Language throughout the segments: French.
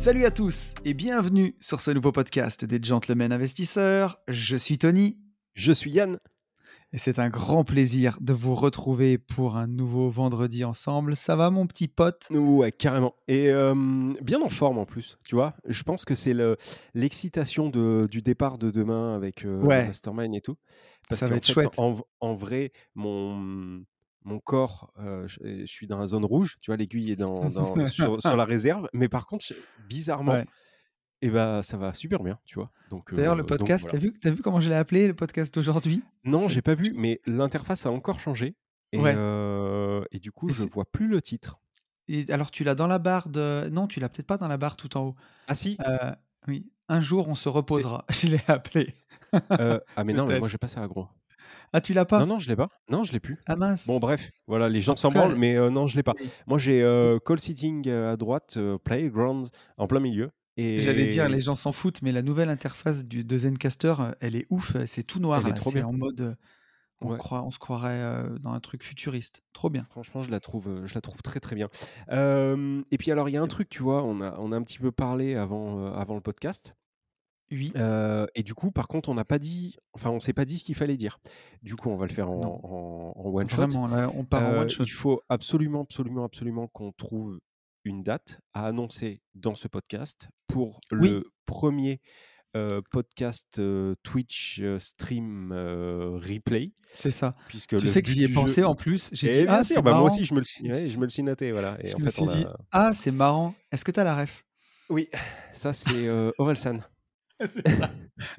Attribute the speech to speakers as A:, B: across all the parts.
A: Salut à tous et bienvenue sur ce nouveau podcast des Gentlemen Investisseurs. Je suis Tony
B: Je suis Yann.
A: et c'est un grand plaisir de vous retrouver pour un nouveau vendredi ensemble. Ça va mon petit pote?
B: Ouais, carrément. Et euh, bien en forme en plus, tu vois. Je pense que c'est le- l'excitation du départ de demain avec euh,
A: Ouais.
B: Mastermind et tout. Parce
A: Ça va être
B: fait,
A: chouette.
B: En vrai, mon, mon corps, euh, je, je suis dans la zone rouge, tu vois, l'aiguille est dans, dans- sur, sur la réserve. Mais par contre, je- bizarrement,
A: Ouais.
B: eh ben, ça va super bien, tu vois. Donc,
A: D'ailleurs,
B: euh,
A: le podcast,
B: voilà.
A: t'as vu, t'as vu comment je l'ai appelé, le podcast d'aujourd'hui?
B: Non,
A: Je-
B: j'ai pas vu, mais l'interface a encore changé. Et,
A: Ouais.
B: euh, et du coup,
A: Et
B: je vois plus le titre.
A: Et alors, tu l'as dans la barre de. Non, tu l'as peut-être pas dans la barre tout en haut.
B: Ah si
A: oui, un jour on se reposera. Je l'ai appelé.
B: Ah mais non, mais moi j'ai pas ça gros.
A: Ah, tu l'as pas?
B: Non, non, je l'ai pas. Non, je l'ai plus.
A: Ah mince.
B: Bon, bref, voilà, les gens s'en branlent, mais euh, non, je l'ai pas. Moi, j'ai euh, call sitting euh, à droite, euh, playground en plein milieu. Et
A: J'allais dire, les gens s'en foutent, mais la nouvelle interface du, de Zencaster, elle est ouf. C'est tout noir.
B: Elle est
A: là,
B: trop
A: C'est
B: bien.
A: en mode. On,
B: Ouais.
A: croit, on se croirait dans un truc futuriste. Trop bien.
B: Franchement, je la trouve, je la trouve très très bien. Et puis alors, il y a un truc, tu vois, on a, on a un petit peu parlé avant, avant le podcast.
A: Oui.
B: Euh, et du coup, par contre, on n'a pas dit, enfin, on s'est pas dit ce qu'il fallait dire. Du coup, on va le faire en,
A: Non.
B: en- en one shot.
A: Vraiment, là, on part en
B: Euh,
A: one shot.
B: Il faut absolument, absolument, absolument qu'on trouve une date à annoncer dans ce podcast pour
A: Oui.
B: le premier euh, podcast euh, Twitch euh, stream euh, replay,
A: C'est ça.
B: puisque
A: Tu
B: le
A: sais que
B: but
A: j'y ai
B: du
A: pensé en plus. J'ai
B: Et
A: dit,
B: bien
A: ah,
B: sûr,
A: c'est
B: bah, moi
A: marrant.
B: aussi, je me le, suis- ouais, je me le suis noté, voilà. Et
A: Je
B: en
A: me
B: fait,
A: suis
B: on
A: dit,
B: a-
A: ah, c'est marrant. Est-ce que tu as la ref?
B: Oui, ça c'est euh, Orelsan.
A: C'est ça.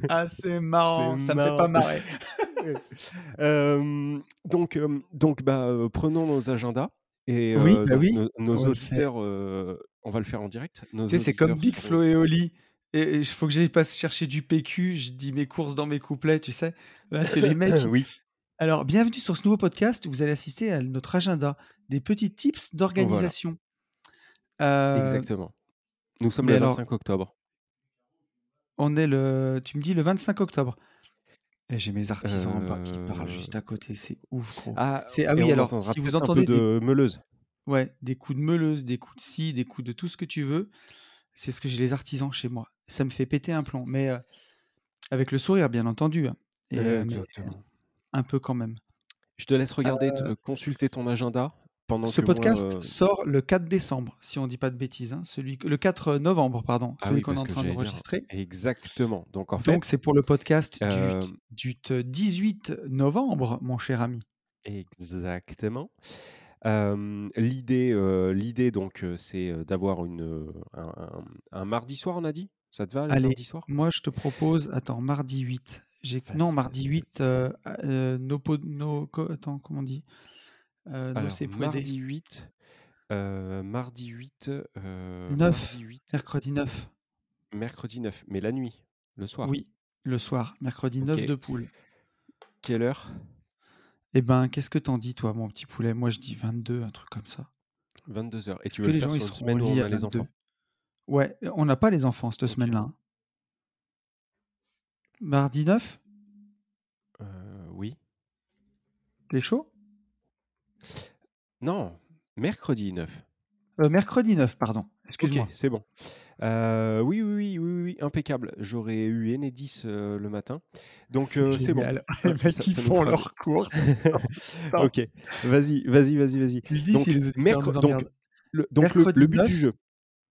A: Ah, c'est marrant. Ça me fait pas
B: marrant.
A: marrer.
B: Euh, donc, euh, donc bah, euh, prenons nos agendas et
A: Oui, bah oui,
B: nos,
A: on
B: auditeurs, on va le faire en direct.
A: Tu sais, c'est comme Big Flo et Oli. Et il faut que j'aille pas chercher du PQ. Je dis mes courses dans mes couplets, tu sais. Là, c'est les mecs.
B: oui,
A: Alors, bienvenue sur ce nouveau podcast où vous allez assister à notre agenda, des petits tips d'organisation. Euh,
B: exactement. Nous sommes
A: mais
B: le
A: alors-
B: 25 octobre.
A: On est le, tu me dis le 25 octobre. Et j'ai mes artisans en bas qui parlent
B: Euh,
A: juste à côté, c'est ouf, gros.
B: Ah,
A: C'est- ah
B: et
A: oui, alors, si vous entendez
B: un peu de meuleuse.
A: Ouais, des coups de meuleuse, des coups de scie, des coups de tout ce que tu veux. C'est ce que j'ai les artisans chez moi. Ça me fait péter un plomb, mais euh, avec le sourire, bien entendu. hein. Et, euh, mais
B: Exactement.
A: un peu quand même.
B: Je te laisse regarder, te- consulter ton agenda pendant
A: Ce
B: moi,
A: podcast
B: euh,
A: sort le 4 décembre, si on dit pas de bêtises. hein. Celui, le 4 novembre, pardon,
B: ah
A: celui
B: oui,
A: qu'on est en train d'enregistrer.
B: Exactement. Donc en fait,
A: Donc c'est pour le podcast du-
B: euh,
A: du, t- 18 novembre, mon cher ami.
B: Exactement. Euh, l'idée, euh, l'idée donc, euh, c'est euh, d'avoir une euh, un, un- un mardi soir, on a dit? Ça te va le
A: Allez,
B: mardi soir?
A: moi je te propose, attends, mardi 8. J'ai...
B: Vas-y,
A: Non, mardi
B: vas-y,
A: 8, euh, euh, no, po- no- co- attends, comment on dit? Euh,
B: Alors
A: puede.
B: mardi 8, euh, mardi 8, euh,
A: 9,
B: mardi 8,
A: mercredi 9.
B: mercredi 9, mais la nuit, le soir.
A: Oui, le soir, mercredi 9
B: Ok.
A: de poule.
B: Quelle heure?
A: Eh ben, qu'est-ce que t'en dis, toi, mon petit poulet? Moi, je dis 22, un truc comme ça.
B: 22 heures. Et
A: Est-ce
B: tu
A: que
B: veux le
A: les
B: faire
A: gens ils
B: sur une
A: seront
B: semaine où on
A: lit
B: a
A: à
B: les
A: 22
B: enfants
A: Ouais, on n'a pas les enfants cette
B: Ok.
A: semaine-là. hein. Mardi 9
B: Euh, Oui.
A: T'es chaud?
B: Non, mercredi 9.
A: Euh, Mercredi 9, pardon. Excuse-moi.
B: Ok, c'est bon. Euh, oui, oui, oui, oui, oui, impeccable. J'aurais eu Enedis euh, le matin. Donc, euh, c'est bon.
A: génial.
B: Euh,
A: Les mecs,
B: ça-
A: ils
B: ça nous
A: font
B: fera
A: leur cours.
B: ok, vas-y, vas-y, vas-y, vas-y.
A: Je dis
B: Donc,
A: si les auditeurs
B: mercre-
A: nous
B: donc,
A: emmerdent.
B: le, donc le,
A: Mercredi
B: le but
A: 9.
B: du jeu,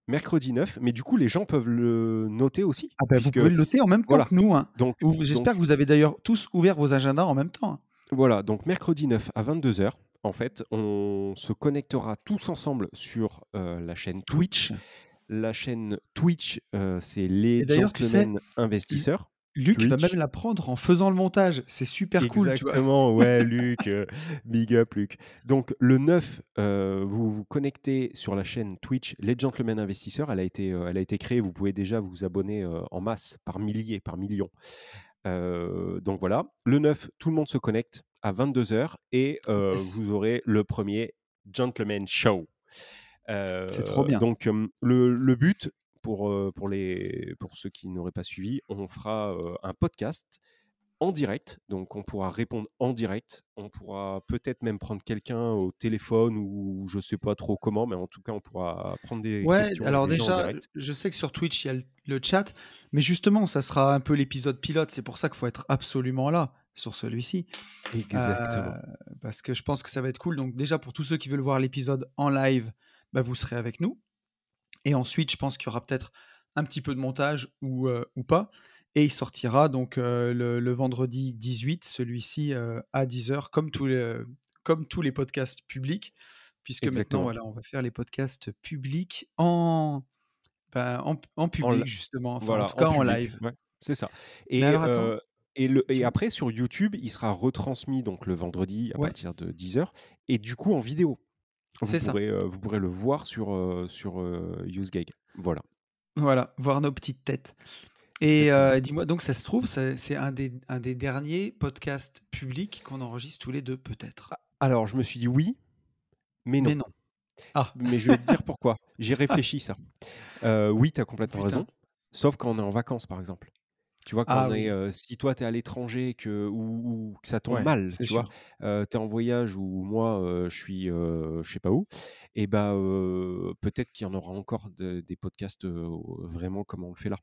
B: mercredi 9, mais du coup, les gens peuvent le noter aussi.
A: Ah ben, vous
B: puisque,
A: pouvez le noter en même temps
B: voilà.
A: que nous. hein.
B: donc,
A: Ou- J'espère que vous avez d'ailleurs tous ouvert vos agendas en même temps. hein.
B: Voilà, donc mercredi 9 à 22h, en fait, on se connectera tous ensemble sur euh, la chaîne Twitch. La chaîne Twitch, euh, c'est les
A: tu sais,
B: gentlemen investisseurs.
A: Luc va même
B: Twitch.
A: l'apprendre en faisant le montage. C'est super cool?
B: Exactement, ouais, Luc, heu, big up Luc. Donc le 9, heu, vous vous connectez sur la chaîne Twitch Les Gentlemen Investisseurs. Elle a été, elle a été créée, vous pouvez déjà vous abonner, en masse, par milliers, par millions. Donc voilà. Le 9, tout le monde se connecte à 22:00 et vous aurez le 1er Gentleman Show.
A: C'est trop bien.
B: donc le le but pour, pour les pour ceux qui n'auraient pas suivi, on fera, un podcast en direct, donc on pourra répondre en direct. On pourra peut-être même prendre quelqu'un au téléphone ou je sais pas trop comment, mais en tout cas, on pourra prendre des
A: Ouais,
B: questions
A: alors
B: des gens en
A: déjà,
B: direct.
A: je sais que sur Twitch, il y a le chat, mais justement, ça sera un peu l'épisode pilote. C'est pour ça qu'il faut être absolument là, sur celui-ci.
B: Exactement.
A: parce que je pense que ça va être cool. Donc déjà, pour tous ceux qui veulent voir l'épisode en live, bah, vous serez avec nous et ensuite, je pense qu'il y aura peut-être un petit peu de montage ou, heu, ou pas et il sortira donc, le le vendredi 18, celui-ci, à 10:00 comme tous les, comme tous les podcasts publics. Puisque maintenant, voilà, on va faire les podcasts publics en, bah, en en
B: En
A: public justement, enfin, en tout cas, en
B: public,
A: live.
B: ouais, c'est ça et
A: alors
B: et le et
A: dis-moi.
B: après sur YouTube, il sera retransmis donc le vendredi à
A: Ouais.
B: partir de 10:00 et du coup en vidéo. Vous
A: C'est ça.
B: pourrez, heu, vous pourrez le voir sur, heu, sur, Usegag. Voilà.
A: Voilà, voir nos petites têtes et heu, dis-moi, donc ça se trouve, c'est un des un des derniers podcasts publics qu'on enregistre tous les 2 peut-être?
B: A alors je me suis dit: «Oui, mais non».
A: Mais non. Ah!
B: Mais je vais te dire pourquoi. J'ai réfléchi ça. Heu, oui, tu as complètement raison, sauf quand on est en vacances, par exemple. Tu vois, quand
A: Ah
B: on est,
A: oui.
B: heu, si toi tu es à l'étranger que ou ou que ça tombe
A: Ouais,
B: mal, tu vois? Heu, tu es en voyage ou moi, je suis, je sais pas où et bah, heu, peut-être qu'il y en aura encore de des podcasts, vraiment comme on le fait là.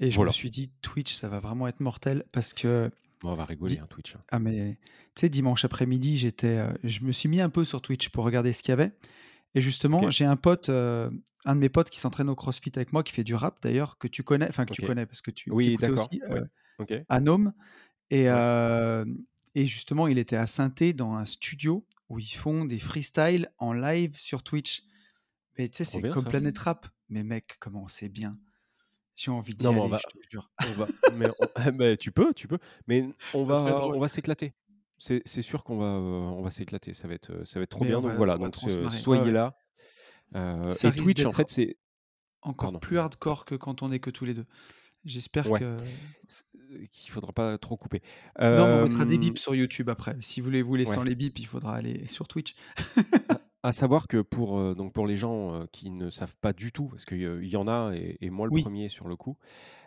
A: Et je me suis dit: «Twitch, ça va vraiment être mortel» parce que
B: Bon, on va rigoler, hein, Twitch, hein.
A: ah mais tu sais, dimanche après-midi, j'étais, heu, je me suis mis un peu sur Twitch pour regarder ce qu'il y avait et justement, j'ai un pote, heu, un de mes potes qui s'entraîne au CrossFit avec moi, qui fait du rap d'ailleurs, que tu connais, enfin que tu connais parce que tu
B: Oui, d'accord,
A: aussi,
B: ouais.
A: heu,
B: OK.
A: Anom et
B: Ouais.
A: et justement, il était à Saint-Thé dans un studio où ils font des freestyles en live sur Twitch. Mais tu sais, c'est comme
B: ça.
A: Planète Rap. Mais mec, comment c'est bien? J'ai envie
B: Non,
A: d'y
B: mais on va
A: je te jure.
B: on va mais on tu peux, tu peux, mais on
A: Ça
B: va on va s'éclater. C'est sûr qu'on va, heu, on va s'éclater. Ça va être, heu, ça va être trop
A: Mais
B: bien
A: on
B: donc voilà, donc soyez là,
A: Ça
B: et Twitch en fait c'est
A: encore
B: pardon,
A: plus hardcore que quand on est que tous les 2. J'espère
B: Ouais,
A: que
B: c qu'il faudra pas trop couper.
A: Non, on mettra des bips sur YouTube après. Si vous voulez vous sans
B: Ouais.
A: les bips, il faudra aller sur Twitch.
B: À savoir que pour, heu, donc pour les gens, heu, qui ne savent pas du tout, parce qu'il y, il y en a et et moi le
A: Oui.
B: 1er sur le coup.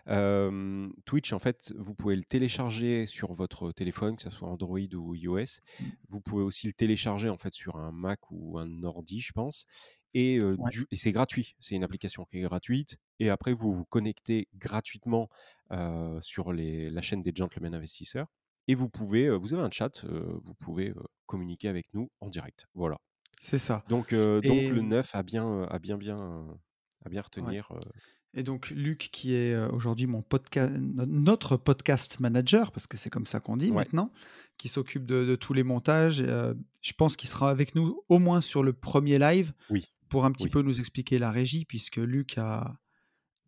B: Hem, Twitch en fait, vous pouvez le télécharger sur votre téléphone, que ça soit Android ou iOS.
A: Mmh.
B: Vous pouvez aussi le télécharger en fait sur un Mac ou un ordi, je pense et heu,
A: Ouais.
B: du et c'est gratuit. C'est une application qui est gratuite et après vous vous connectez gratuitement, heu, sur les la chaîne des Gentlemen Investisseurs et vous pouvez, heu, vous avez un chat, heu, vous pouvez, heu, communiquer avec nous en direct. Voilà.
A: C'est ça
B: Donc heu, donc
A: et
B: le
A: mmh
B: 9 à bien, heu, à bien bien, à bien retenir,
A: et donc Luc qui est, aujourd'hui mon notre podcast manager, parce que c'est comme ça qu'on dit
B: Ouais.
A: maintenant, qui s'occupe de de tous les montages je pense qu'il sera avec nous au moins sur le 1er live
B: Oui,
A: pour un petit
B: oui.
A: peu nous expliquer la régie puisque Luc a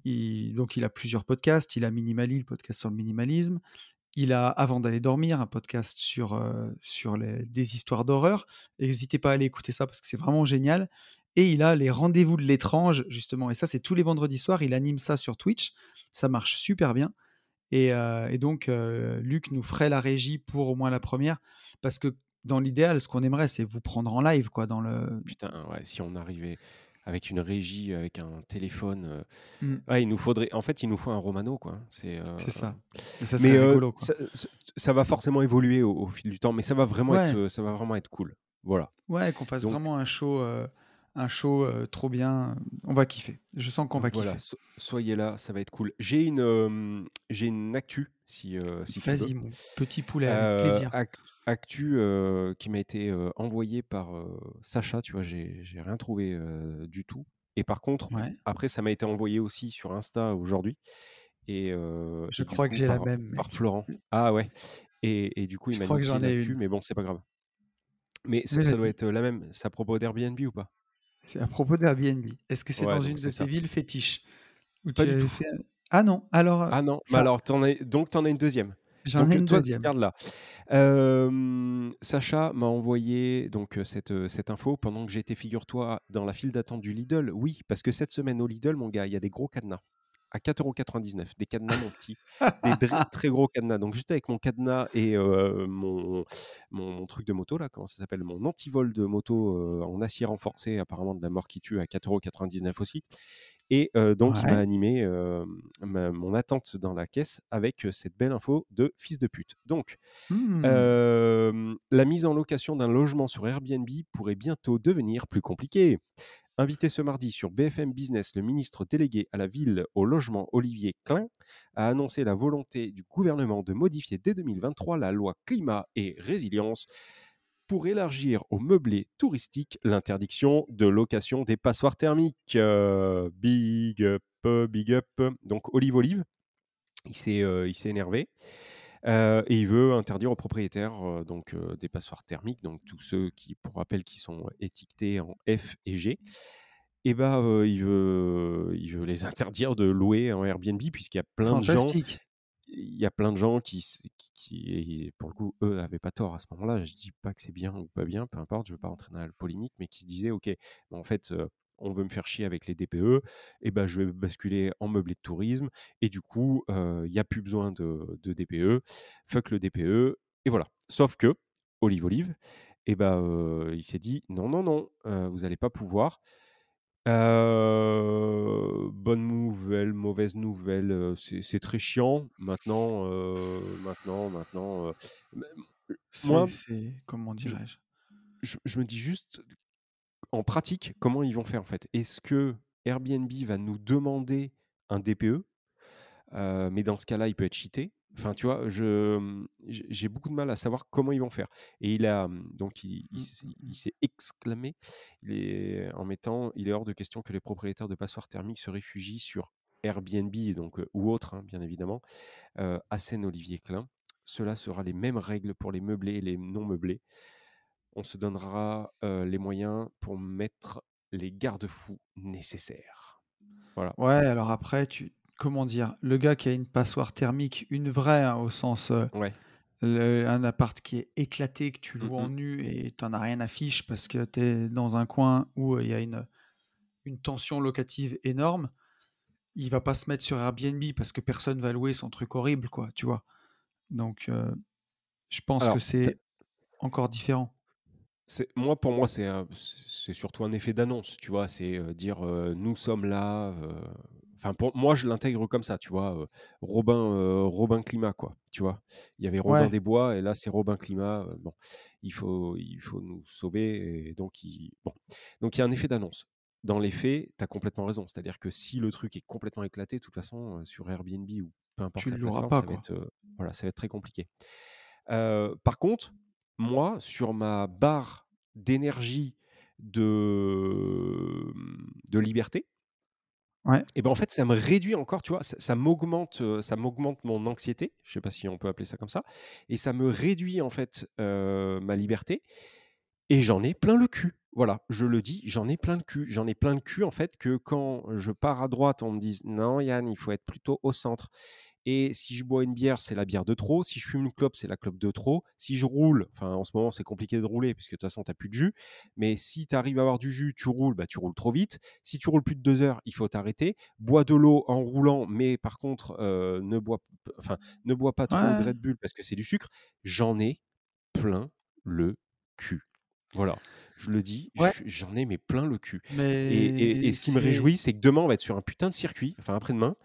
A: il donc il a plusieurs podcasts. Il a Minimali, le podcast sur le minimalisme. Il a Avant d'aller dormir, un podcast sur, sur les des histoires d'horreur. Hésitez pas à aller écouter ça parce que c'est vraiment génial et il a les Rendez-vous de l'étrange justement et ça, c'est tous les vendredis soirs. Il anime ça sur Twitch. Ça marche super bien et et donc Luc nous ferait la régie pour au moins la 1re parce que dans l'idéal, ce qu'on aimerait, c'est vous prendre en live quoi dans le
B: Putain, ouais, si on arrivait avec une régie, avec un téléphone,
A: Mmh.
B: ouais, il nous faudrait en fait, il nous faut un Romano quoi. C'est,
A: C'est ça et ça
B: mais
A: rigolo, quoi.
B: ça va forcément évoluer au au fil du temps, mais ça va vraiment être,
A: Ouais.
B: ça va vraiment être cool. Voilà.
A: Ouais, qu'on fasse
B: Donc
A: vraiment un show, un show, heu, trop bien. On va kiffer. Je sens qu'on va
B: voilà,
A: kiffer.
B: so soyez là, ça va être cool. J'ai une, j'ai une actu si, heu, si tu veux.
A: Vas-y mon petit poulet, avec
B: Heu,
A: plaisir.
B: ac actu, qui m'a été, envoyée par, Sacha, tu vois? J'ai j'ai rien trouvé, du tout et par contre,
A: Ouais.
B: après ça m'a été envoyé aussi sur Insta aujourd'hui et
A: Je
B: et
A: crois que j'ai la même
B: par. Florent. Ah ouais et et du coup, il
A: Je
B: m'a
A: crois que j'en ai une.
B: mais bon, c'est pas grave. Mais ça ça doit être, la même. C'est à propos d'Airbnb ou pas?
A: C'est à propos d'Airbnb. Est-ce que c'est
B: Ouais,
A: dans une de
B: ça.
A: villes fétiches? Où
B: Pas
A: tu
B: du tout.
A: fait Ah non, alors, heu,
B: Ah non, mais alors tu en as donc tu en as une deuxième.
A: J'en ai
B: Donc
A: une
B: toi,
A: deuxième.
B: garde-la. Hem, Sacha m'a envoyé donc heu, cette, cette info pendant que j'étais, figure-toi, dans la file d'attente du Lidl. Oui, parce que cette semaine au Lidl, mon gars, il y a des gros cadenas à 4,99 €. Des cadenas, mon petit, des très gros cadenas. Donc j'étais avec mon cadenas et mon mon mon truc de moto là, comment ça s'appelle? Mon antivol de moto, en acier renforcé, apparemment de la mort qui tue, à 4,99 € aussi et donc il m'a animé, ma mon attente dans la caisse avec, cette belle info de fils de pute. Donc,
A: Mmh.
B: la mise en location d'un logement sur Airbnb pourrait bientôt devenir plus compliquée. Invité ce mardi sur BFM Business, le ministre délégué à la ville, au logement, Olivier Klein, a annoncé la volonté du gouvernement de modifier dès 2023 la loi climat et résilience pour élargir aux meublés touristiques l'interdiction de location des passoires thermiques. Heu, big up, big up. Donc Olive Olive, il s'est, s'est énervé, heu et il veut interdire aux propriétaires, heu, donc heu, des passoires thermiques, donc tous ceux qui, pour rappel, qui sont étiquetés en F et G et bah, heu, il veut il veut les interdire de louer en Airbnb puisqu'il y a plein de gens il y a plein de gens qui qui pour le coup, eux avaient pas tort à ce moment-là. Je dis pas que c'est bien ou pas bien, peu importe, je veux pas rentrer dans la polémique, mais qui se disaient: «OK, en fait, on veut me faire chier avec les DPE et bah, je vais basculer en meublé de tourisme et du coup, il y a plus besoin de de DPE. Fuck le DPE» et voilà. Sauf que, Olive Olive et heu, il s'est dit: «Non, non, non, vous allez pas pouvoir». Bonne nouvelle, mauvaise nouvelle, c'est très chiant. Maintenant, maintenant maintenant, moi,
A: comment
B: je
A: dirais-je?
B: je je me dis juste, en pratique, comment ils vont faire, en fait? Est-ce que Airbnb va nous demander un DPE? Heu, mais dans ce cas-là, il peut être cheaté. Enfin, tu vois? Je, mmh, j'ai beaucoup de mal à savoir comment ils vont faire et il a, mmh, donc il il
A: Mmh,
B: s'est il s'est exclamé, il est en mettant: «Il est hors de question que les propriétaires de passoires thermiques se réfugient sur Airbnb» donc ou autre, hein, bien évidemment, heu, assène Olivier Klein. «Cela sera les mêmes règles pour les meublés et les non meublés. On se donnera, les moyens pour mettre les garde-fous nécessaires». Voilà.
A: Ouais, alors après tu comment dire? Le gars qui a une passoire thermique, une vraie, hein, au sens,
B: Ouais.
A: le un appart qui est éclaté, que tu
B: Mmh
A: loues en nu et tu en as rien à fiche parce que tu es dans un coin où, il y a une, une tension locative énorme. Il va pas se mettre sur Airbnb parce que personne va louer son truc horrible, quoi, tu vois? Donc je pense que
B: Alors,
A: c'est encore différent.
B: Moi, pour moi, c'est surtout un effet d'annonce, tu vois? C'est, heu, dire, heu: «Nous sommes là», heu, enfin, pour moi, je l'intègre comme ça, tu vois? Robin, Robin Climat, quoi, tu vois? Il y avait Robin
A: Ouais,
B: des Bois et là, c'est Robin Climat, bon, il faut il faut nous sauver et donc il bon, donc il y a un effet d'annonce. Dans les faits, tu as complètement raison, c'est-à-dire que si le truc est complètement éclaté, de toute façon, sur Airbnb ou peu
A: tu
B: importe
A: le
B: la plateforme,
A: pas,
B: ça va être, voilà, ça va être très compliqué. Par contre, moi, sur ma barre d'énergie, de, mmh, de liberté
A: Ouais,
B: et ben, en fait, ça me réduit encore, tu vois? Ça ça m'augmente, ça m'augmente mon anxiété, je sais pas si on peut appeler ça comme ça et ça me réduit, en fait, ma liberté et j'en ai plein le cul. Voilà, je le dis, j'en ai plein le cul. J'en ai plein le cul, en fait, que quand je pars à droite, on me dise: «Non Yann, il faut être plutôt au centre». Et si je bois une bière, c'est la bière de trop. Si je fume une clope, c'est la clope de trop. Si je roule, enfin en ce moment c'est compliqué de rouler puisque de toute façon tu n'as plus de jus. Mais si tu arrives à avoir du jus, tu roules, bah, tu roules trop vite. Si tu roules plus de deux heures, il faut t'arrêter. Bois de l'eau en roulant, mais par contre euh, ne bois, enfin ne bois pas trop de Red Bull parce que c'est du sucre. J'en ai plein le cul. Voilà, je le dis,
A: ouais,
B: j'en ai mais plein le cul. Et, et- et ce qui me réjouit, c'est que demain on va être sur un putain de circuit, enfin après-demain,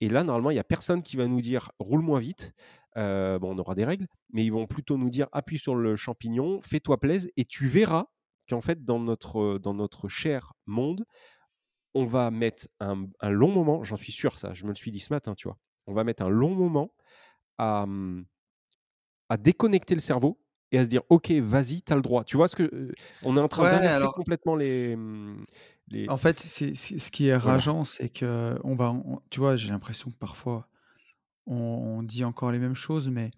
B: et là, normalement, il y a personne qui va nous dire roule moins vite. Bon, on aura des règles, mais ils vont plutôt nous dire appuie sur le champignon, fais-toi plaisir et tu verras qu'en fait, dans notre, heu, dans notre cher monde, on va mettre un long moment, j'en suis sûr ça, je me le suis dit ce matin, tu vois? On va mettre un long moment à, mmh, à déconnecter le cerveau et à se dire: «OK, vas-y, tu as le droit». Tu vois ce que, on est en train
A: ouais,
B: d'inverser
A: alors
B: complètement les, mmh, les
A: En fait, c'est c'est ce qui est
B: voilà.
A: rageant, c'est va on tu vois, j'ai l'impression que parfois on on dit encore les mêmes choses, mais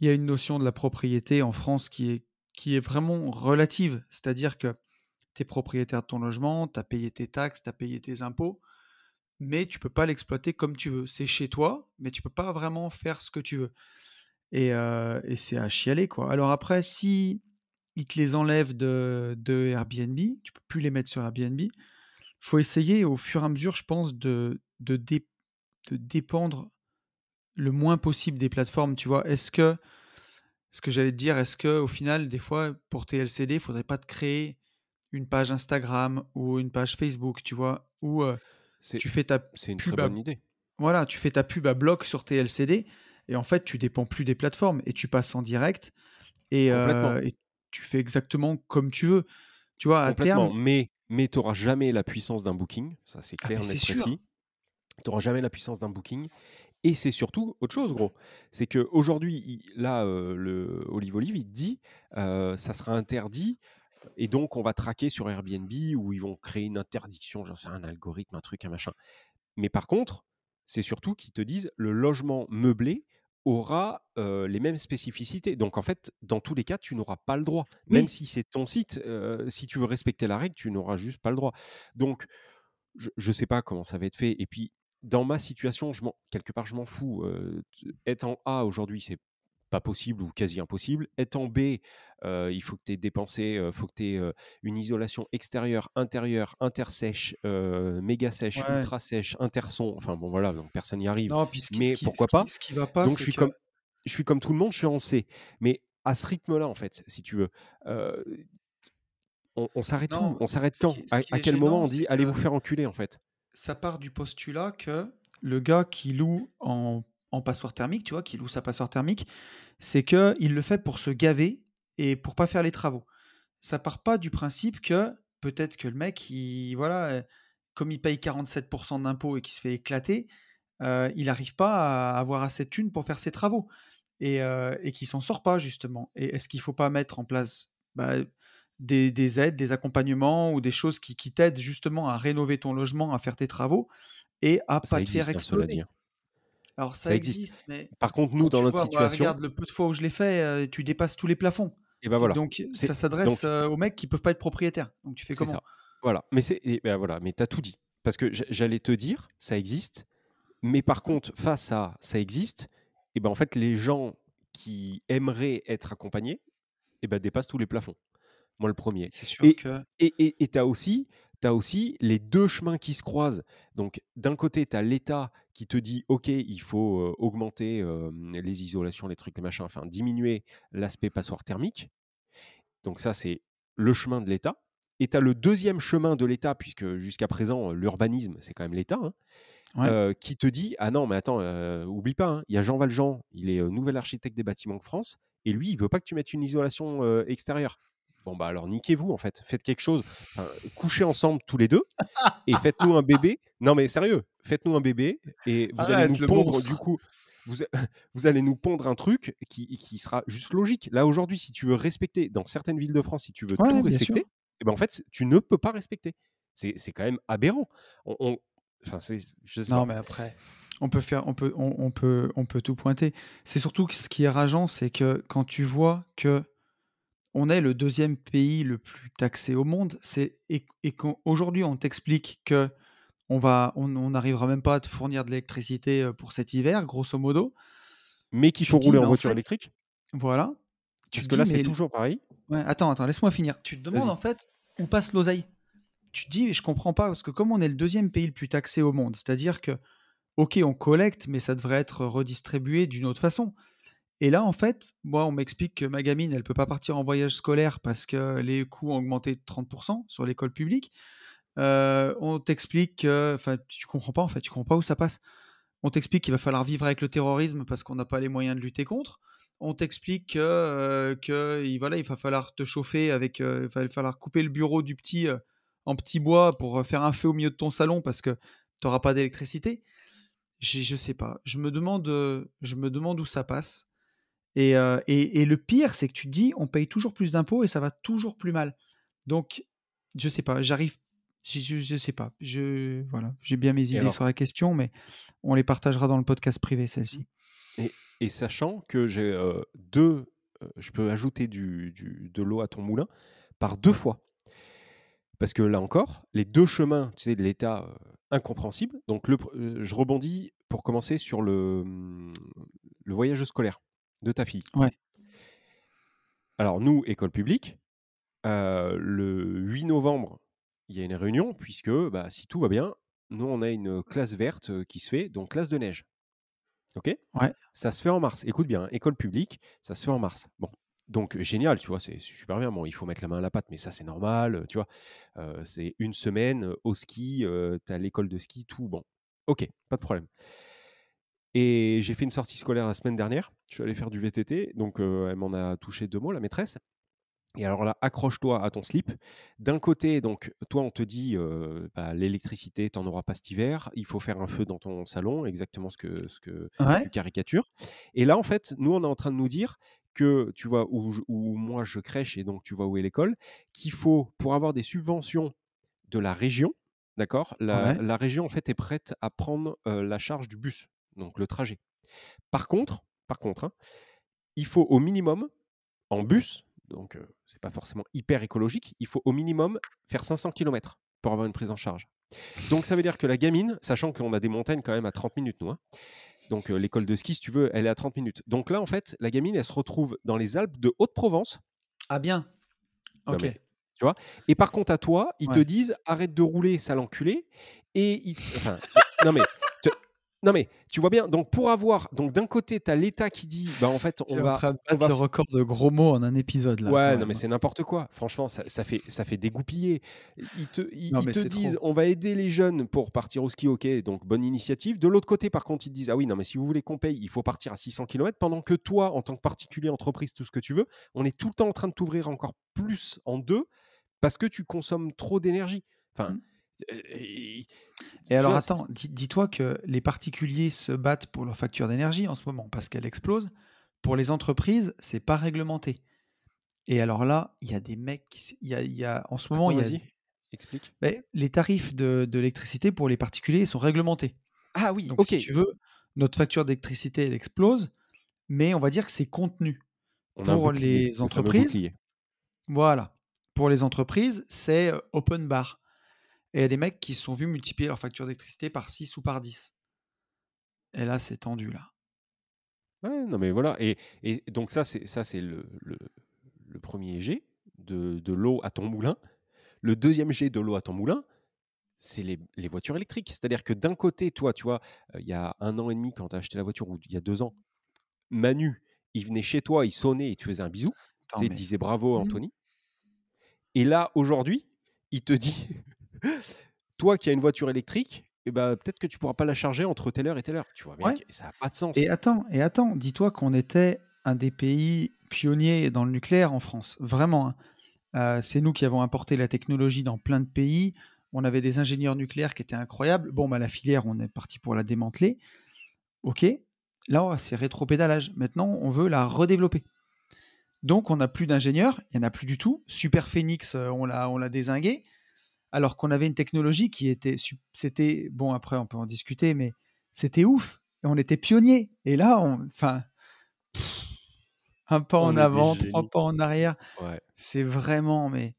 A: il y a une notion de la propriété en France qui est qui est vraiment relative. C'est-à-dire que tu es propriétaire de ton logement, tu as payé tes taxes, tu as payé tes impôts, mais tu peux pas l'exploiter comme tu veux. C'est chez toi, mais tu peux pas vraiment faire ce que tu veux. Et, euh, et c'est à chialer, quoi. Alors après, si ils te les enlèvent de, de Airbnb, tu peux plus les mettre sur Airbnb. faut essayer au fur et à mesure, je pense, de, de, dé- de dépendre le moins possible des plateformes, tu vois. Est-ce que, ce que j'allais te dire, est-ce que au final, des fois, pour tes LCD, il faudrait pas te créer une page Instagram ou une page Facebook, tu vois, où euh, tu fais ta
B: c'est une très bonne idée.
A: voilà, tu fais ta pub à bloc sur tes LCD et en fait, tu dépends plus des plateformes et tu passes en direct et, euh, et tu fais exactement comme tu veux. Tu vois, à terme,
B: Mais, mais tu n'auras jamais la puissance d'un booking. Ça, c'est
A: ah
B: clair,
A: c'est
B: net, précis. Tu n'auras jamais la puissance d'un booking. Et c'est surtout autre chose, gros. C'est qu'aujourd'hui, là, euh, le Olive Olive, il te dit euh, ça sera interdit. Et donc, on va traquer sur Airbnb où ils vont créer une interdiction, j'en sais un algorithme, un truc, un machin. Mais par contre, c'est surtout qu'ils te disent le logement meublé aura euh, les mêmes spécificités. Donc en fait, dans tous les cas, tu n'auras pas le droit. Même si c'est ton site, euh, si tu veux respecter la règle, tu n'auras juste pas le droit. Donc je ne sais pas comment ça va être fait. Et puis, dans ma situation, je quelque part, je m'en fous. Euh, être en A aujourd'hui, c'est pas possible ou quasi impossible. Être en B, euh, il faut que tu aies dépensé, il faut que tu aies une isolation extérieure, intérieure, intersèche, euh, méga sèche,
A: ouais.
B: ultra sèche, interson. Enfin bon, voilà, donc personne n'y arrive.
A: Non, qui,
B: Mais
A: qui,
B: pourquoi
A: qui,
B: pas?
A: ce qui va pas,
B: Donc je suis
A: que
B: comme, je suis comme tout le monde, je suis en C. Mais à ce rythme-là, en fait, si tu veux, euh, on, on s'arrête où? On s'arrête quand? à, quel moment on dit allez vous faire enculer, en fait?
A: ça part du postulat que le gars qui loue en, en passoire thermique, tu vois, qui loue sa passoire thermique, c'est que il le fait pour se gaver et pour pas faire les travaux. Ça part pas du principe que peut-être que le mec, il, voilà, euh, comme il paye 47% d'impôts et qu'il se fait éclater, euh, il n'arrive pas à avoir assez de thunes pour faire ses travaux et, euh, et qu'il s'en sort pas justement. Et est-ce qu'il faut pas mettre en place bah, des, des aides, des accompagnements ou des choses qui, qui t'aident justement à rénover ton logement, à faire tes travaux et à
B: Ça
A: pas te faire
B: hein,
A: exploser?
B: hein.
A: Alors ça
B: Ça existe.
A: existe, mais
B: Par contre, nous, dans
A: tu
B: notre
A: vois, moi,
B: situation,
A: regarde le peu de fois où je l'ai fait, euh, tu dépasses tous les plafonds.
B: et ben
A: Tu-
B: voilà.
A: Donc ça s'adresse euh, aux mecs qui peuvent pas être propriétaires. Donc tu fais comment?
B: ça. Voilà. Mais c'est ben voilà. Mais t'as tout dit. Parce que j'allais te dire, ça existe. Mais par contre, face à ça existe, et ben en fait, les gens qui aimeraient être accompagnés, et ben dépassent tous les plafonds. Moi, le premier.
A: C'est sûr
B: Et
A: que
B: et et, et t'as aussi t'as aussi les deux chemins qui se croisent. Donc, d'un côté, tu as l'État qui te dit, OK, il faut euh, augmenter euh, les isolations, les trucs, les machins, enfin, diminuer l'aspect passoire thermique. Donc ça, c'est le chemin de l'État. Et tu as le deuxième chemin de l'État, puisque jusqu'à présent, l'urbanisme, c'est quand même l'État, hein,
A: ouais,
B: euh, qui te dit, ah non, mais attends, oublie pas, hein, il y a Jean Valjean, il est nouvel architecte des bâtiments de France, et lui, il veut pas que tu mettes une isolation extérieure. Bon, bah alors niquez-vous, en fait. Faites quelque chose. Enfin, couchez ensemble tous les deux et faites-nous un bébé. Non, mais sérieux, faites-nous un bébé et vous allez nous pondre,
A: monstre.
B: du coup, vous, vous allez nous pondre un truc qui, qui sera juste logique. Là, aujourd'hui, si tu veux respecter, dans certaines villes de France, si tu veux
A: Ouais,
B: tout respecter, eh ben, en fait, tu ne peux pas respecter. C'est quand même aberrant. On, on- Enfin, c'est. Je sais
A: Non,
B: pas.
A: mais après, on peut faire, on peut, on, on peut, on peut tout pointer. C'est surtout que ce qui est rageant, c'est que quand tu vois que on est le deuxième pays le plus taxé au monde, c'est et, et qu'aujourd'hui on t'explique que on va, on on n'arrivera même pas à te fournir de l'électricité pour cet hiver, grosso modo.
B: Mais qu'il
A: Tu
B: faut
A: te dis,
B: rouler en
A: en
B: voiture
A: fait,
B: électrique?
A: voilà.
B: Parce que
A: dis,
B: là, c'est
A: mais
B: toujours pareil.
A: ouais, attends, attends, laisse-moi finir. Tu te demandes en fait où passe l'oseille. Tu te dis, mais je comprends pas parce que comme on est le deuxième pays le plus taxé au monde, c'est-à-dire que ok, on collecte, mais ça devrait être redistribué d'une autre façon. Et là, en fait, moi, on m'explique que ma gamine, elle peut pas partir en voyage scolaire parce que les coûts ont augmenté de 30% sur l'école publique. Euh, on t'explique que, enfin, tu comprends pas en fait, tu comprends pas où ça passe. On t'explique qu'il va falloir vivre avec le terrorisme parce qu'on n'a pas les moyens de lutter contre. On t'explique que, euh, voilà, il va falloir te chauffer avec, euh, il va falloir couper le bureau du petit en petit bois pour faire un feu au milieu de ton salon parce que tu n'auras pas d'électricité. Je, sais pas. Je me demande, je me demande où ça passe. Et, euh, et, et le pire, c'est que tu te dis, on paye toujours plus d'impôts et ça va toujours plus mal. Donc, je sais pas, j'arrive, je, je sais pas. Je, voilà, j'ai bien mes
B: Et
A: idées
B: alors,
A: sur la question, mais on les partagera dans le podcast privé, celle-ci.
B: et, et sachant que j'ai euh, deux, euh, je peux ajouter du, du- de l'eau à ton moulin par deux fois. Parce que là encore, les deux chemins, tu sais, de l'État euh, incompréhensible. Donc, le, je rebondis pour commencer sur le, hum, le voyage scolaire de ta fille.
A: Ouais.
B: Alors, nous, école publique, euh, le 8 novembre, il y a une réunion, puisque bah, si tout va bien, nous, on a une classe verte euh, qui se fait, donc classe de neige. OK?
A: Ouais.
B: Ça se fait en mars. Écoute bien, hein, école publique, ça se fait en mars. Bon. Donc, génial, tu vois, c'est super bien. Bon, il faut mettre la main à la pâte, mais ça, c'est normal, euh, tu vois. Euh, c'est une semaine euh, au ski, tu as l'école de ski, tout. Bon, ok, pas de problème. Et j'ai fait une sortie scolaire la semaine dernière. Je suis allé faire du VTT, donc euh, elle m'en a touché deux mots, la maîtresse. Et alors là, accroche-toi à ton slip. D'un côté, donc, toi, on te dit, euh, bah, l'électricité, tu n'en auras pas cet hiver. Il faut faire un feu dans ton salon, exactement ce que, ce que
A: Ouais.
B: tu caricatures. Et là, en fait, nous, on est en train de nous dire que, tu vois, où, je- où moi je crèche et donc tu vois où est l'école, qu'il faut, pour avoir des subventions de la région, d'accord la,
A: Ouais.
B: la région, en fait, est prête à prendre euh, la charge du bus, donc le trajet. Par contre, par contre, hein, il faut au minimum, en bus, donc euh, c'est pas forcément hyper écologique, il faut au minimum faire 500 km pour avoir une prise en charge. Donc ça veut dire que la gamine, sachant qu'on a des montagnes quand même à 30 minutes, nous, hein, donc euh, l'école de ski, si tu veux, elle est à 30 minutes. Donc là, en fait, la gamine, elle se retrouve dans les Alpes de Haute-Provence.
A: Ah bien.
B: Non,
A: Ok.
B: mais, tu vois? Et par contre, à toi, ils te disent arrête de rouler, sale enculé. Et ils... enfin, non mais. Non mais, tu vois bien. Donc pour avoir, donc d'un côté, tu as l'État qui dit, bah en fait, on
A: es en
B: va,
A: train de
B: on va
A: le record de gros mots en un épisode là.
B: Ouais, non, mais
A: hein.
B: c'est n'importe quoi. Franchement, ça, ça fait, ça fait dégoupiller. Ils te, ils,
A: Non,
B: ils
A: mais
B: te disent,
A: trop.
B: on va aider les jeunes pour partir au ski, ok, donc bonne initiative. De l'autre côté, par contre, ils te disent, ah oui, non, mais si vous voulez qu'on paye, il faut partir à 600 km, pendant que toi, en tant que particulier, entreprise, tout ce que tu veux, on est tout le temps en train de t'ouvrir encore plus en deux parce que tu consommes trop d'énergie. Enfin,
A: Mmh.
B: Et-
A: alors
B: vois,
A: attends, dis- dis-toi que les particuliers se battent pour leur facture d'énergie en ce moment parce qu'elle explose. Pour les entreprises, c'est pas réglementé. Et alors là, il y a des mecs, il y a, y a- en ce moment, il y a
B: vas-y, explique.
A: ben, les tarifs de, de l'électricité pour les particuliers sont réglementés.
B: Ah oui,
A: Donc
B: ok.
A: si tu veux, notre facture d'électricité elle explose, mais on va dire que c'est contenu.
B: On
A: Pour
B: bouclier,
A: les entreprises, voilà. Pour les entreprises, c'est euh, open bar. Et il y a des mecs qui se sont vus multiplier leur facture d'électricité par 6 ou par 10. Et là, c'est tendu, là.
B: Ouais, non mais voilà. Et, et donc ça, c'est ça, c'est le, le, le premier jet de, de l'eau à ton moulin. Le deuxième jet de l'eau à ton moulin, c'est les, les voitures électriques. C'est-à-dire que d'un côté, toi, tu vois, euh, il y a un an et demi, quand tu as acheté la voiture, ou il y a deux ans, Manu, il venait chez toi, il sonnait, il te faisait un bisou.
A: Attends,
B: Tu sais, il
A: mais-
B: te disait bravo,
A: Mhm.
B: Anthony. Et là, aujourd'hui, il te dit, toi qui as une voiture électrique, eh ben, peut-être que tu pourras pas la charger entre telle heure et telle heure. Tu vois, mec,
A: Ouais.
B: ça n'a pas de sens.
A: Et attends, et attends, dis-toi qu'on était un des pays pionniers dans le nucléaire en France. Vraiment. hein. Euh, c'est nous qui avons importé la technologie dans plein de pays. On avait des ingénieurs nucléaires qui étaient incroyables. Bon, bah, la filière, on est parti pour la démanteler. OK. Là, c'est rétropédalage. Maintenant, on veut la redévelopper. Donc, on n'a plus d'ingénieurs. Il n'y en a plus du tout. Super Phoenix, euh, on l'a on l'a désingué. Alors qu'on avait une technologie qui était. C'était. Bon, après, on peut en discuter, mais c'était ouf. Et on était pionniers. Et là, on. Enfin. Un pas
B: On
A: en avant, trois pas en arrière.
B: Ouais.
A: C'est vraiment, mais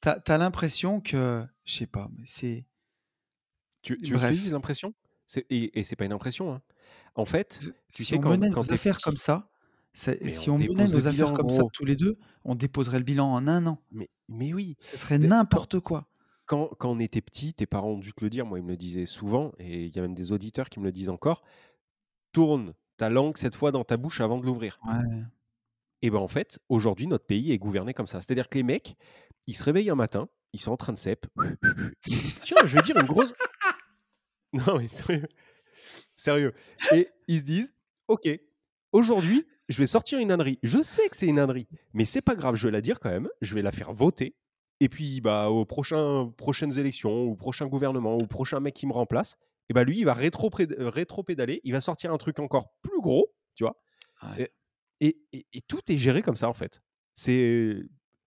A: t'as as, l'impression que, je sais pas, mais c'est
B: Tu, tu l'impression? Et, et c'est pas une impression. hein. En fait, tu
A: si
B: sais,
A: on
B: quand,
A: menait
B: quand
A: nos affaires
B: petit,
A: comme ça, c'est-
B: mais
A: si
B: on
A: on menait
B: dépose le
A: nos affaires comme ça
B: gros.
A: tous les deux, on déposerait le bilan en un an.
B: Mais, mais oui,
A: Ce serait
B: quand,
A: n'importe quoi.
B: quand, quand on était petit, tes parents ont dû te le dire, moi ils me le disaient souvent, et il y a même des auditeurs qui me le disent encore, tourne ta langue cette fois dans ta bouche avant de l'ouvrir.
A: Ouais.
B: Et ben en fait, aujourd'hui, notre pays est gouverné comme ça. C'est-à-dire que les mecs, ils se réveillent un matin, ils sont en train de cep, ils se disent, tiens, je vais dire une grosse... Non mais sérieux, sérieux. Et ils se disent, ok, aujourd'hui, je vais sortir une ânerie. Je sais que c'est une ânerie, mais c'est pas grave, je vais la dire quand même, je vais la faire voter. Et puis, bah, aux prochaines élections, ou prochain gouvernement, ou prochain mec qui me remplace, et bah lui, il va rétro-péd- rétro-pédaler, il va sortir un truc encore plus gros, tu vois.
A: Ouais.
B: Et, et- et- et tout est géré comme ça, en fait. C'est,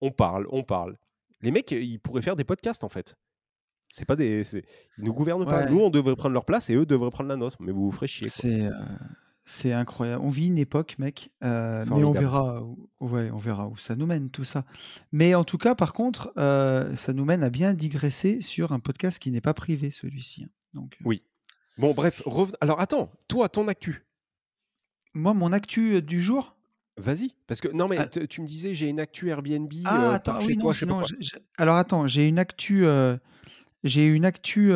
B: on parle, on parle. Les mecs, ils pourraient faire des podcasts, en fait. C'est pas des, ils nous gouvernent pas. Nous, on devrait prendre leur place et eux devraient prendre la nôtre. Mais vous vous ferez chier.
A: C'est euh, C'est incroyable. On vit une époque, mec, heu, mais on verra où ouais, on verra où ça nous mène tout ça. Mais en tout cas, par contre, heu, ça nous mène à bien digresser sur un podcast qui n'est pas privé celui-ci, hein, donc heu
B: Oui. Bon bref, reven alors attends, toi, ton actu?
A: Moi, mon actu, du jour?
B: Vas-y, parce que non mais
A: Ah
B: tu me disais: «J'ai une actu Airbnb,
A: Ah attends,
B: par
A: ah
B: chez
A: oui, non,
B: toi», je sais pas
A: sinon
B: quoi.
A: j'ai j'ai alors attends, j'ai une actu, j'ai une actu,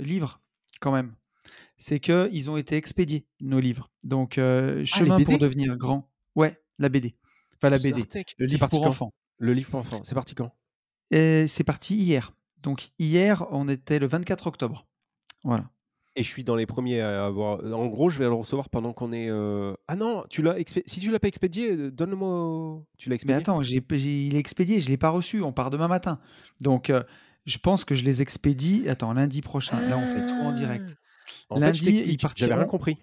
A: livre quand même. C'est qu'ils ont été expédiés, nos livres. Donc heu,
B: Ah
A: Chemin pour devenir grand. Ouais, la BD. Enfin la BD, le livre pour enfants.
B: Le livre pour enfants, c'est parti quand?
A: C'est parti hier. Donc hier, on était le 24 octobre. Voilà.
B: Et je suis dans les premiers à avoir en gros, je vais le recevoir pendant qu'on est, heu ah non, tu l'as expé si tu l'as pas expédié, donne-le-moi au tu l'as
A: Mais
B: expédié?
A: attends, j'ai p j'ai il est expédié, je l'ai pas reçu, on part demain matin. Donc je pense que je les expédie attends, lundi prochain. Là, on fait tout en direct.
B: En fait, je
A: Lundi, ils
B: t'explique, j'avais rien
A: partiront
B: compris.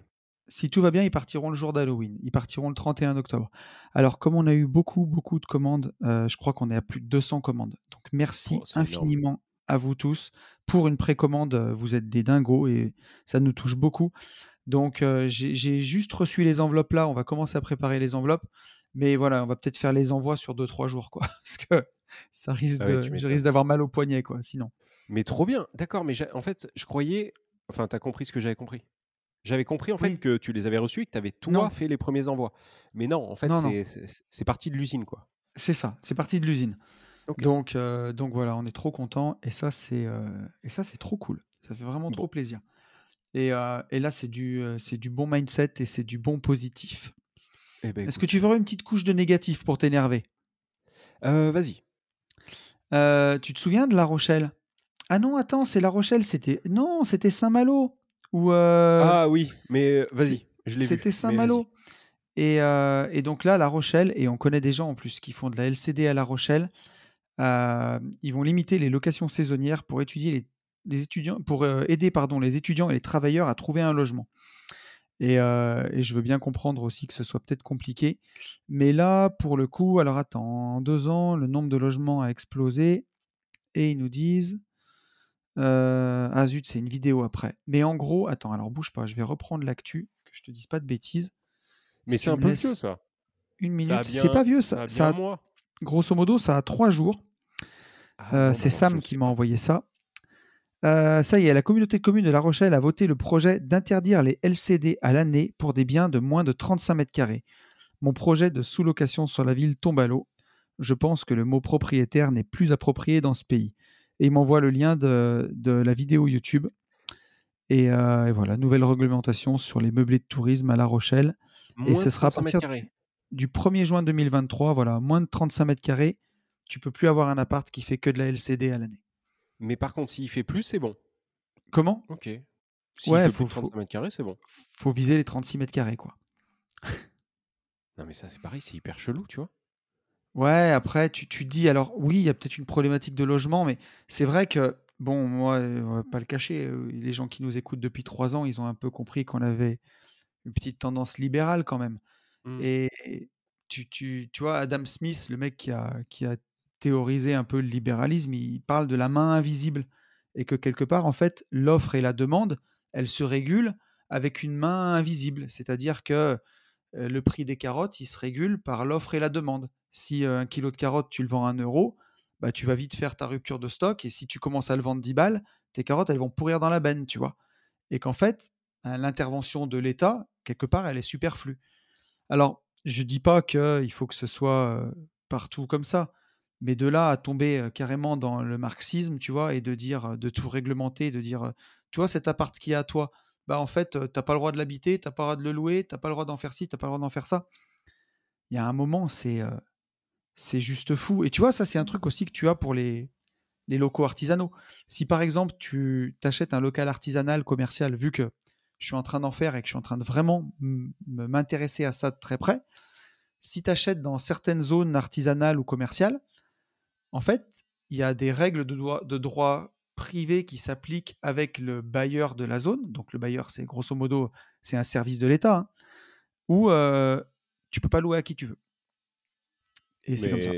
A: si tout va bien, ils partiront le jour d'Halloween. Ils partiront le 31 octobre. Alors comme on a eu beaucoup, beaucoup de commandes, heu, je crois qu'on est à plus de 200 commandes. Donc
B: Oh,
A: merci
B: énorme.
A: infiniment à vous tous pour une précommande, heu, vous êtes des dingos et ça nous touche beaucoup. Donc heu, j'ai juste reçu les enveloppes là, on va commencer à préparer les enveloppes. Mais voilà, on va peut-être faire les envois sur 2-3 jours quoi, parce que ça risque
B: Ah ouais,
A: de je risque d'avoir mal au poignet quoi, sinon.
B: Mais trop bien, d'accord, mais en fait, je croyais enfin, tu as compris ce que j'avais compris? J'avais compris, en fait,
A: Oui.
B: que tu les avais reçus et que tu avais, toi,
A: Non.
B: fait les premiers envois. Mais non, en fait, c'est parti de l'usine, quoi.
A: C'est ça, c'est parti de l'usine. Donc heu, donc voilà, on est trop contents et ça, c'est, heu et ça, c'est trop cool. Ça fait vraiment
B: Bon.
A: trop plaisir et heu et là, c'est du, c'est du bon mindset et c'est du bon positif.
B: Eh beh,
A: Est-ce que tu veux une petite couche de négatif pour t'énerver?
B: Vas-y.
A: Tu te souviens de La Rochelle? Ah non, attends, c'est La Rochelle, c'était non, c'était Saint-Malo ou heu
B: Ah oui, mais
A: c'est
B: vas-y, je l'ai vu,
A: c'était. Saint-Malo et heu et donc là, La Rochelle et on connaît des gens en plus qui font de la LCD à La Rochelle. Ils vont limiter les locations saisonnières pour étudier les les étudiants pour, aider pardon, les étudiants et les travailleurs à trouver un logement et et je veux bien comprendre aussi que ce soit peut-être compliqué. Mais là, pour le coup alors attends, en 2 ans, le nombre de logements a explosé et ils nous disent, heu ah zut, c'est une vidéo après. Mais en gros attends, alors bouge pas, je vais reprendre l'actu, que je te dise pas de bêtises.
B: Mais
A: Si
B: c'est un peu vieux ça.
A: 1
B: Ça a
A: minute. C'est pas vieux ça,
B: ça a bien
A: ça
B: un
A: a
B: mois.
A: grosso modo, ça a 3 jours.
B: Ah bah
A: c'est
B: je
A: Sam qui m'a envoyé ça. Heu, ça y est, la communauté de communes de La Rochelle a voté le projet d'interdire les LCD à l'année pour des biens de moins de 35 mètres carrés. Mon projet de sous-location sur la ville tombe à l'eau. Je pense que le mot propriétaire n'est plus approprié dans ce pays et il m'envoie le lien de de la vidéo YouTube et heu et voilà, nouvelle réglementation sur les meublés de tourisme à La Rochelle et ce
B: de
A: sera à
B: 35
A: partir
B: m²?
A: du du 1er juin 2023, voilà, moins de 35 mètres carrés, tu peux plus avoir un appart qui fait que de la LCD à l'année.
B: Mais par contre, s'il fait plus, c'est bon?
A: Comment?
B: OK. S'il
A: Ouais,
B: fait plus
A: faut
B: de
A: faut
B: 35 m², c'est bon?
A: faut viser les 36 mètres carrés, quoi.
B: Non, mais ça, c'est pareil, c'est hyper chelou, tu vois?
A: Ouais, après tu tu dis alors oui, il y a peut-être une problématique de logement, mais c'est vrai que bon, moi, heu, on va pas le cacher, heu, les gens qui nous écoutent depuis 3 ans, ils ont un peu compris qu'on avait une petite tendance libérale quand même
B: Mmh.
A: et tu tu tu vois, Adam Smith, le mec qui a qui a théorisé un peu le libéralisme, il parle de la main invisible et que quelque part, en fait, l'offre et la demande, elles se régulent avec une main invisible. C'est-à-dire que, le prix des carottes, il se régule par l'offre et la demande. Si, 1 kilo de carottes, tu le vends à 1 €, bah, tu vas vite faire ta rupture de stock et si tu commences à le vendre 10 balles, tes carottes, elles vont pourrir dans la benne, tu vois? Et qu'en fait, hein, l'intervention de l'État, quelque part, elle est superflue. Alors, je dis pas qu'il faut que ce soit, partout comme ça, mais de là à tomber, carrément dans le marxisme, tu vois? Et de dire, de tout réglementer, de dire, «Tu vois cet appart qui est à toi, bah, en fait, heu, tu as pas le droit de l'habiter, tu as pas le droit de le louer, tu as pas le droit d'en faire ci, tu as pas le droit d'en faire ça». Il y a un moment, c'est, juste fou et tu vois, ça, c'est un truc aussi que tu as pour les les locaux artisanaux. Si, par exemple, tu t'achètes un local artisanal, commercial, vu que je suis en train d'en faire et que je suis en train de vraiment m'intéresser à ça de très près. Si tu achètes dans certaines zones artisanales ou commerciales, en fait, il y a des règles de de droit privé qui s'appliquent avec le bailleur de la zone. Donc le bailleur, c'est grosso modo, c'est un service de l'État, hein, où, heu, tu peux pas louer à qui tu veux. Et c'est comme ça.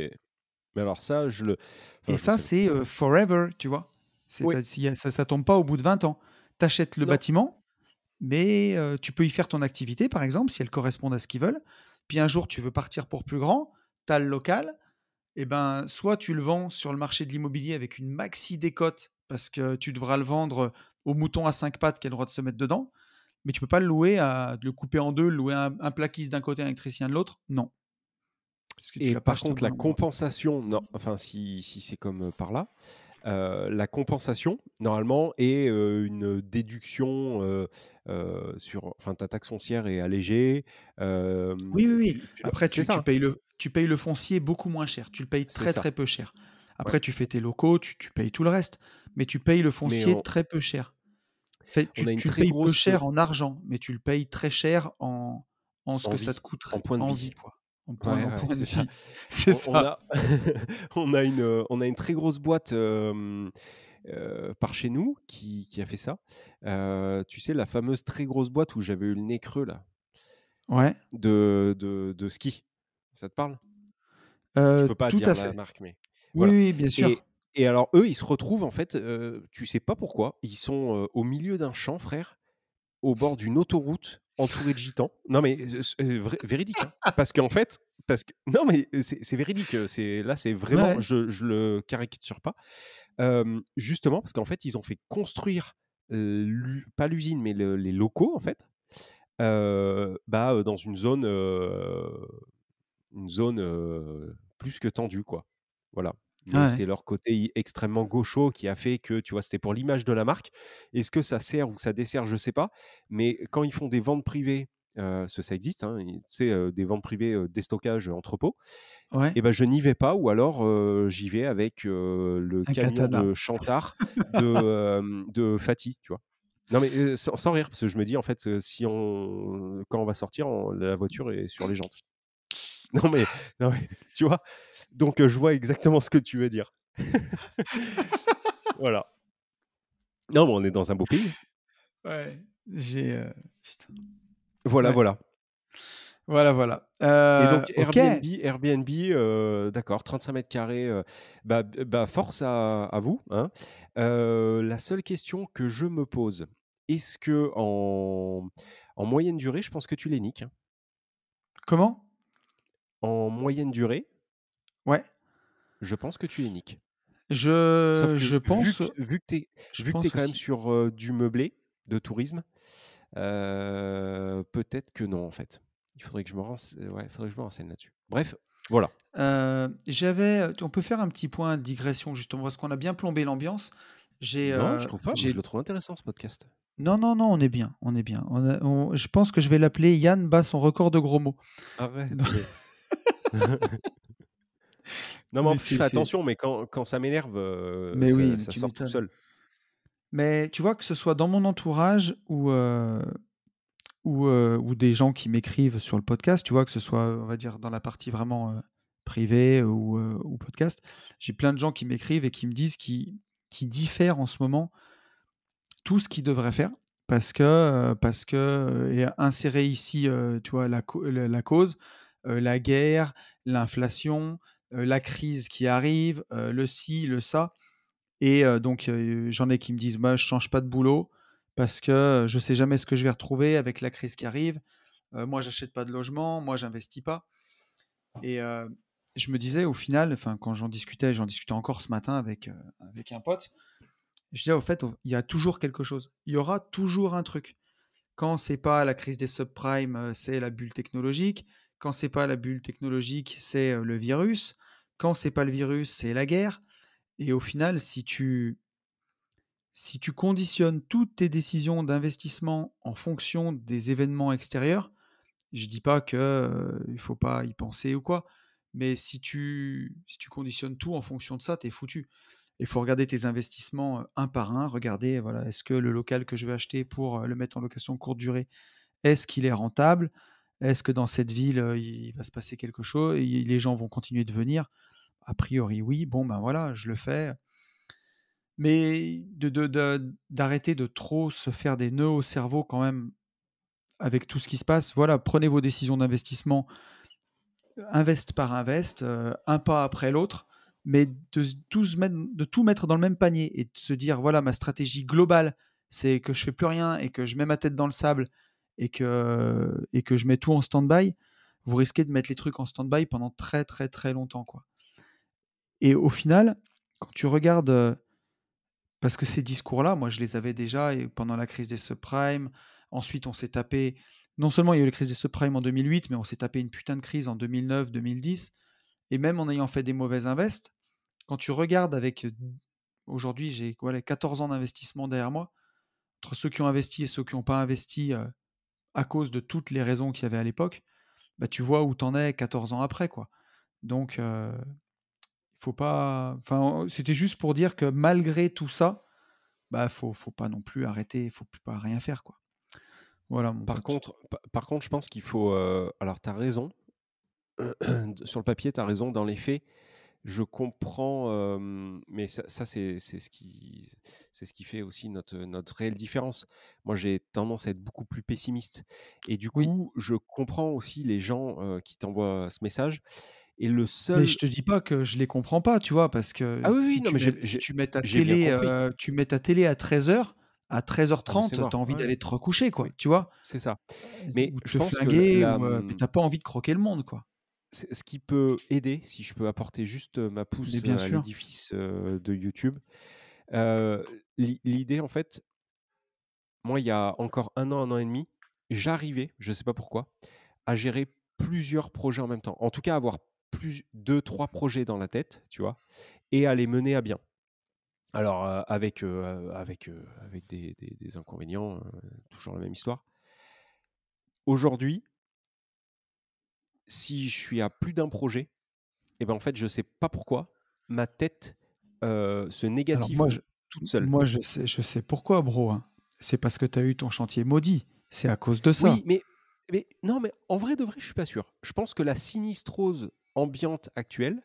B: Mais alors ça, je le
A: Et
B: enfin,
A: ça, c'est, forever, tu vois?
B: Oui.
A: Ça ça tombe pas au bout de 20 ans. Tu achètes le
B: Non.
A: bâtiment, mais euh, tu peux y faire ton activité, par exemple, si elle correspond à ce qu'ils veulent. Puis un jour, tu veux partir pour plus grand, tu as le local, et ben, soit tu le vends sur le marché de l'immobilier avec une maxi décote, parce que tu devras le vendre au mouton à cinq pattes qui a le droit de se mettre dedans, mais tu peux pas le louer, à, le couper en deux, louer un, un plaquiste d'un côté, un électricien de l'autre? Non.
B: Parce que et par contre, la compensation, non, enfin, si, si c'est comme euh, par là, euh, la compensation, normalement, est euh, une déduction sur. Enfin, ta taxe foncière est allégée.
A: oui, oui, oui. Après, tu, tu, payes le, tu payes le foncier beaucoup moins cher. Tu le payes très, très peu cher. Après, tu fais tes locaux, tu, tu, payes tout le reste. Mais tu payes le foncier très peu cher. Fait, tu, tu payes peu cher en argent, mais tu le payes très cher en, en ce que ça te coûte
B: en point de vie.
A: Quoi.
B: C'est ça. On a, une, on a une très grosse boîte euh, par chez nous qui, qui, a fait ça. Euh, tu sais, la fameuse très grosse boîte où j'avais eu le nez creux là?
A: Ouais.
B: De, de, de ski. Ça te parle? Je peux pas dire la marque, mais.
A: Oui, bien sûr.
B: Et, et, alors, eux, ils se retrouvent en fait, tu sais pas pourquoi, ils sont au milieu d'un champ, frère, au bord d'une autoroute entouré de gitans. Non, mais véridique. Hein. Parce qu'en fait, parce que non, mais c'est véridique. Là, c'est vraiment. Je, je le caricature pas. justement, parce qu'en fait, ils ont fait construire pas l'usine, mais les locaux en fait, bah dans une zone, une zone plus que tendue, quoi. Voilà. C'est leur côté extrêmement gaucho qui a fait que, tu vois, c'était pour l'image de la marque. Est-ce que ça sert ou ça dessert, je sais pas. Mais quand ils font des ventes privées, euh, ça existe, hein, sais, des ventes privées, des stockages entrepôts,
A: ouais.
B: et ben je n'y vais pas ou alors j'y vais avec le camion de Chantard de, de Fatih, tu vois. Non mais sans, rire, parce que je me dis en fait, si on, quand on va sortir, la voiture est sur les jantes. Non mais, non mais tu vois, donc je vois exactement ce que tu veux dire. voilà. Non, mais on est dans un beau pays.
A: Ouais, j'ai.
B: Voilà, voilà.
A: Voilà, voilà.
B: Et donc Airbnb, Airbnb d'accord, 35 mètres carrés, bah, bah, force à, à vous. Hein. la seule question que je me pose, est-ce que en, en moyenne durée, je pense que tu les niques hein?
A: Comment?
B: En moyenne durée,
A: Ouais.
B: je pense que tu les niques.
A: Je, je pense.
B: vu que tu es, vu que quand même sur du meublé de tourisme, peut-être que non, en fait. Il faudrait que je me, renseigne, ouais, faudrait que je me renseigne là-dessus. Bref, voilà.
A: J'avais, on peut faire un petit point de digression justement parce qu'on a bien plombé l'ambiance.
B: J'ai, non, je trouve pas. Je le trouve intéressant ce podcast.
A: Non, non, non, on est bien, on est bien. On je pense que je vais l'appeler Yann bat son record de gros mots.
B: Arrête. Non, mais, en plus, je fais attention, mais quand, quand ça m'énerve, mais ça, oui, ça sort tout seul.
A: Mais tu vois, que ce soit dans mon entourage ou, ou, ou des gens qui m'écrivent sur le podcast, tu vois, que ce soit, on va dire, dans la partie vraiment privée ou, ou, podcast, j'ai plein de gens qui m'écrivent et qui me disent qu'ils qui diffèrent en ce moment tout ce qu'ils devraient faire parce que, parce que et insérer ici, tu vois, la, la, cause, la guerre, l'inflation, la crise qui arrive, le ci, le ça. Et donc, j'en ai qui me disent, moi, je change pas de boulot parce que je sais jamais ce que je vais retrouver avec la crise qui arrive. moi, j'achète pas de logement, moi, j'investis pas. Et je me disais, au final, quand j'en discutais, j'en discutais encore ce matin avec, avec un pote, je disais, au fait, il y a toujours quelque chose. Il y aura toujours un truc. Quand c'est pas la crise des subprimes, c'est la bulle technologique. Quand c'est pas la bulle technologique, c'est le virus. Quand c'est pas le virus, c'est la guerre. Et au final, si tu, si tu conditionnes toutes tes décisions d'investissement en fonction des événements extérieurs, je dis pas qu'il ne faut pas y penser ou quoi, mais si tu, si tu conditionnes tout en fonction de ça, tu es foutu. Il faut regarder tes investissements un par un, regarder, voilà, est-ce que le local que je vais acheter pour le mettre en location courte durée, est-ce qu'il est rentable? Est-ce que dans cette ville, il va se passer quelque chose et les gens vont continuer de venir? A priori, oui. Bon, ben voilà, je le fais. Mais d'arrêter de, trop se faire des nœuds au cerveau quand même avec tout ce qui se passe. Voilà, prenez vos décisions d'investissement, invest par invest, un pas après l'autre, mais de, de tout mettre dans le même panier et de se dire, voilà, ma stratégie globale, c'est que je fais plus rien et que je mets ma tête dans le sable et que, et que je mets tout en stand-by, vous risquez de mettre les trucs en stand-by pendant très très très longtemps. Quoi. Et au final, quand tu regardes, euh, parce que ces discours-là, moi je les avais déjà pendant la crise des subprimes, ensuite on s'est tapé, non seulement il y a eu la crise des subprimes en 2008, mais on s'est tapé une putain de crise en 2009, 2010, et même en ayant fait des mauvaises invests, quand tu regardes avec, aujourd'hui j'ai voilà, 14 ans d'investissement derrière moi, entre ceux qui ont investi et ceux qui n'ont pas investi euh, à cause de toutes les raisons qu'il y avait à l'époque, bah, tu vois où tu en es 14 ans après. quoi. Donc, euh, il faut pas. Enfin, c'était juste pour dire que malgré tout ça, bah, faut, faut pas non plus arrêter, il faut pas rien faire. quoi. Voilà,
B: par, contre, par, contre, je pense qu'il faut. Euh, alors, tu as raison. Sur le papier, tu as raison. Dans les faits, je comprends, mais ça, c'est ce, qui, ce qui fait aussi notre, notre réelle différence. Moi, j'ai tendance à être beaucoup plus pessimiste. Et du coup, je comprends aussi les gens qui t'envoient ce message. Et le seul.
A: Mais je te dis pas que je les comprends pas, tu vois, parce que
B: ah oui,
A: si,
B: non,
A: tu,
B: mais
A: mets, si tu mets ta télé, tu mets ta télé à 13h, à 13h30, tu as envie d'aller te recoucher, quoi, tu vois?
B: C'est ça. Mais
A: ou
B: je
A: te
B: pense
A: flinguer,
B: que
A: ou, mais t'as pas envie de croquer le monde, quoi
B: ce qui peut aider, si je peux apporter juste ma pousse à l'édifice de YouTube. L'idée, en fait, moi, il y a encore un an, un an et demi, j'arrivais, je ne sais pas pourquoi, à gérer plusieurs projets en même temps. En tout cas, avoir plus deux, trois projets dans la tête, tu vois, et à les mener à bien. Alors, avec, avec, avec des, des inconvénients, toujours la même histoire. Aujourd'hui, si je suis à plus d'un projet, et eh ben en fait, je sais pas pourquoi, ma tête se négative
A: moi, je,
B: toute seule.
A: Moi, je sais, je sais pourquoi, bro. Hein. C'est parce que tu as eu ton chantier maudit. C'est à cause de ça.
B: Oui, mais, mais non, mais en vrai de vrai, je suis pas sûr. Je pense que la sinistrose ambiante actuelle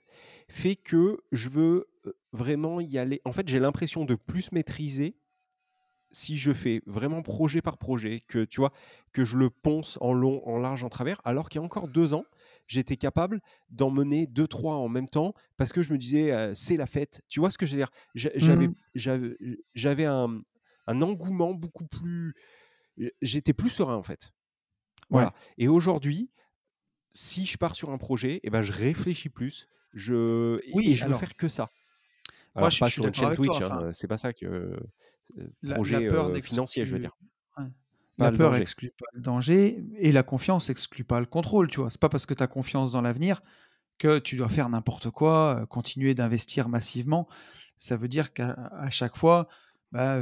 B: fait que je veux vraiment y aller. En fait, j'ai l'impression de plus maîtriser si je fais vraiment projet par projet, que tu vois, que je le ponce en long, en large, en travers, alors qu'il y a encore deux ans, j'étais capable d'en mener deux, trois en même temps parce que je me disais, c'est la fête. Tu vois ce que je veux dire? J'avais, mmh. j'avais, un, engouement beaucoup plus. J'étais plus serein en fait. Voilà. Et aujourd'hui, si je pars sur un projet, et eh ben, je réfléchis plus. Je, oui, et je veux faire que ça. Moi, je, pas suis sur une chaîne Twitch, hein, c'est pas ça que projet financier, je veux dire.
A: la peur exclut pas le danger et la confiance exclut pas le contrôle. Tu vois, c'est pas parce que tu as confiance dans l'avenir que tu dois faire n'importe quoi, continuer d'investir massivement. Ça veut dire qu'à chaque fois, bah,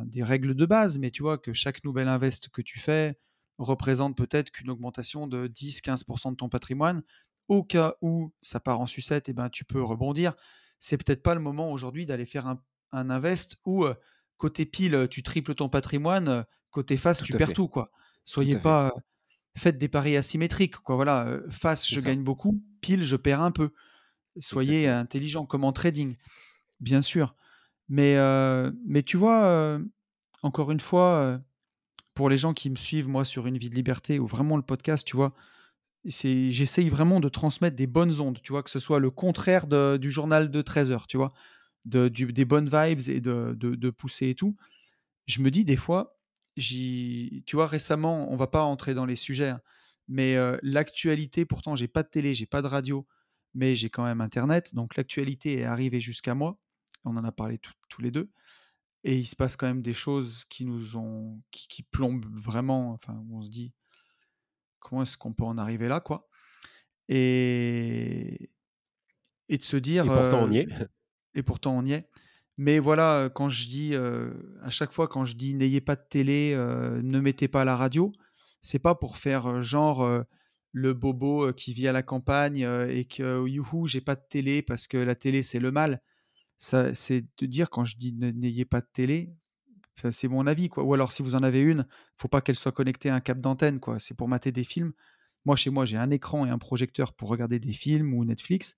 A: des règles de base, mais tu vois que chaque nouvelle invest que tu fais représente peut-être qu'une augmentation de 10-15% de ton patrimoine. Au cas où ça part en sucette, et eh ben, tu peux rebondir. C'est peut-être pas le moment aujourd'hui d'aller faire un, un invest où côté pile, tu triples ton patrimoine, côté face, tu perds tout. Quoi. Soyez pas. Faites des paris asymétriques. Quoi. Voilà, face, je gagne beaucoup, pile, je perds un peu. Soyez intelligent, comme en trading, bien sûr. Mais, mais tu vois, encore une fois, pour les gens qui me suivent, moi, sur Une vie de liberté, ou vraiment le podcast, tu vois, j'essaye vraiment de transmettre des bonnes ondes, tu vois, que ce soit le contraire du journal de 13 heures, tu vois des bonnes vibes et de, pousser et tout. Je me dis des fois, tu vois, récemment, on va pas entrer dans les sujets, hein, mais l'actualité, pourtant, j'ai pas de télé, j'ai pas de radio, mais j'ai quand même Internet, donc l'actualité est arrivée jusqu'à moi. On en a parlé tous les deux. Et il se passe quand même des choses qui nous ont, qui, plombent vraiment, enfin, on se dit, comment est-ce qu'on peut en arriver là, quoi? Et, et de se dire.
B: Et pourtant, on y est
A: et pourtant on y est. Mais voilà, quand je dis, à chaque fois quand je dis n'ayez pas de télé, ne mettez pas la radio, c'est pas pour faire genre le bobo qui vit à la campagne et que youhou, j'ai pas de télé parce que la télé c'est le mal. Ça, c'est de dire quand je dis n'ayez pas de télé, c'est mon avis quoi. Ou alors si vous en avez une, faut pas qu'elle soit connectée à un câble d'antenne quoi. C'est pour mater des films. Moi chez moi j'ai un écran et un projecteur pour regarder des films ou Netflix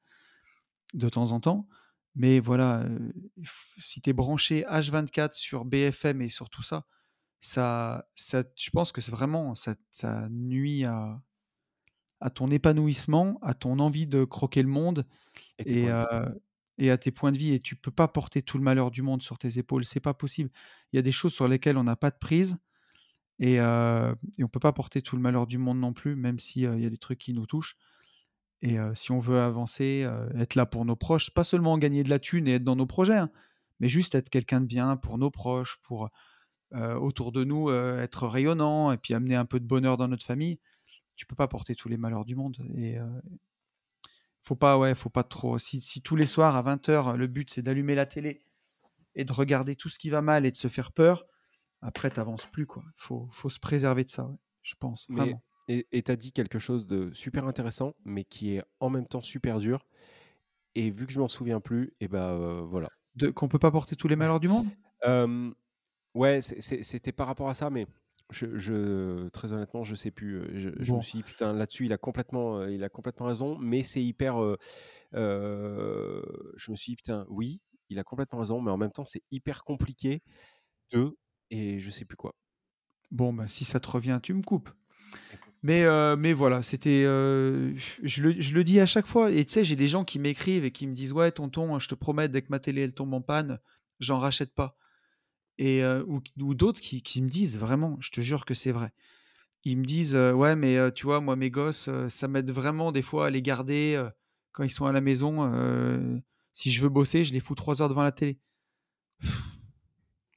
A: de temps en temps. Mais voilà, si tu es branché H24 sur BFM et sur tout ça, ça, ça je pense que c'est vraiment, ça, ça nuit à, à ton épanouissement, à ton envie de croquer le monde. Et, et à tes points de vie et tu peux pas porter tout le malheur du monde sur tes épaules, c'est pas possible. Il y a des choses sur lesquelles on n'a pas de prise et, euh, et on peut pas porter tout le malheur du monde non plus, même s'il il y a des trucs qui nous touchent. Et euh, si on veut avancer, euh, être là pour nos proches, pas seulement gagner de la thune et être dans nos projets, hein, mais juste être quelqu'un de bien pour nos proches, pour euh, autour de nous être rayonnant et puis amener un peu de bonheur dans notre famille, tu peux pas porter tous les malheurs du monde. Et faut pas, ouais, faut pas trop. Si, si tous les soirs à 20h, le but c'est d'allumer la télé et de regarder tout ce qui va mal et de se faire peur, après t'avances plus quoi. Faut, faut se préserver de ça, ouais, je pense.
B: Mais,
A: Vraiment.
B: Et tu as dit quelque chose de super intéressant, mais qui est en même temps super dur. Et vu que je m'en souviens plus, et ben euh, voilà.
A: Qu'on peut pas porter tous les malheurs du monde?
B: Euh, ouais, c'était par rapport à ça, mais je, je- très honnêtement, je sais plus. euh, Je, je
A: Bon.
B: me suis dit, putain, là-dessus, il a complètement, euh, il a complètement raison, mais c'est hyper. euh, euh, je me suis dit, putain, oui, il a complètement raison, mais en même temps, c'est hyper compliqué de. Et je sais plus quoi.
A: Bon, bah, si ça te revient, tu me coupes. Mais, euh, mais voilà, c'était. euh, je, le, je le dis à chaque fois. Et tu sais, j'ai des gens qui m'écrivent et qui me disent Ouais, tonton, je te promets, dès que ma télé elle tombe en panne, j'en rachète pas. Et, euh, ou ou d'autres qui, qui me disent Vraiment, je te jure que c'est vrai. Ils me disent Ouais, mais tu vois, moi, mes gosses, ça m'aide vraiment des fois à les garder quand ils sont à la maison. si je veux bosser, je les fous trois heures devant la télé.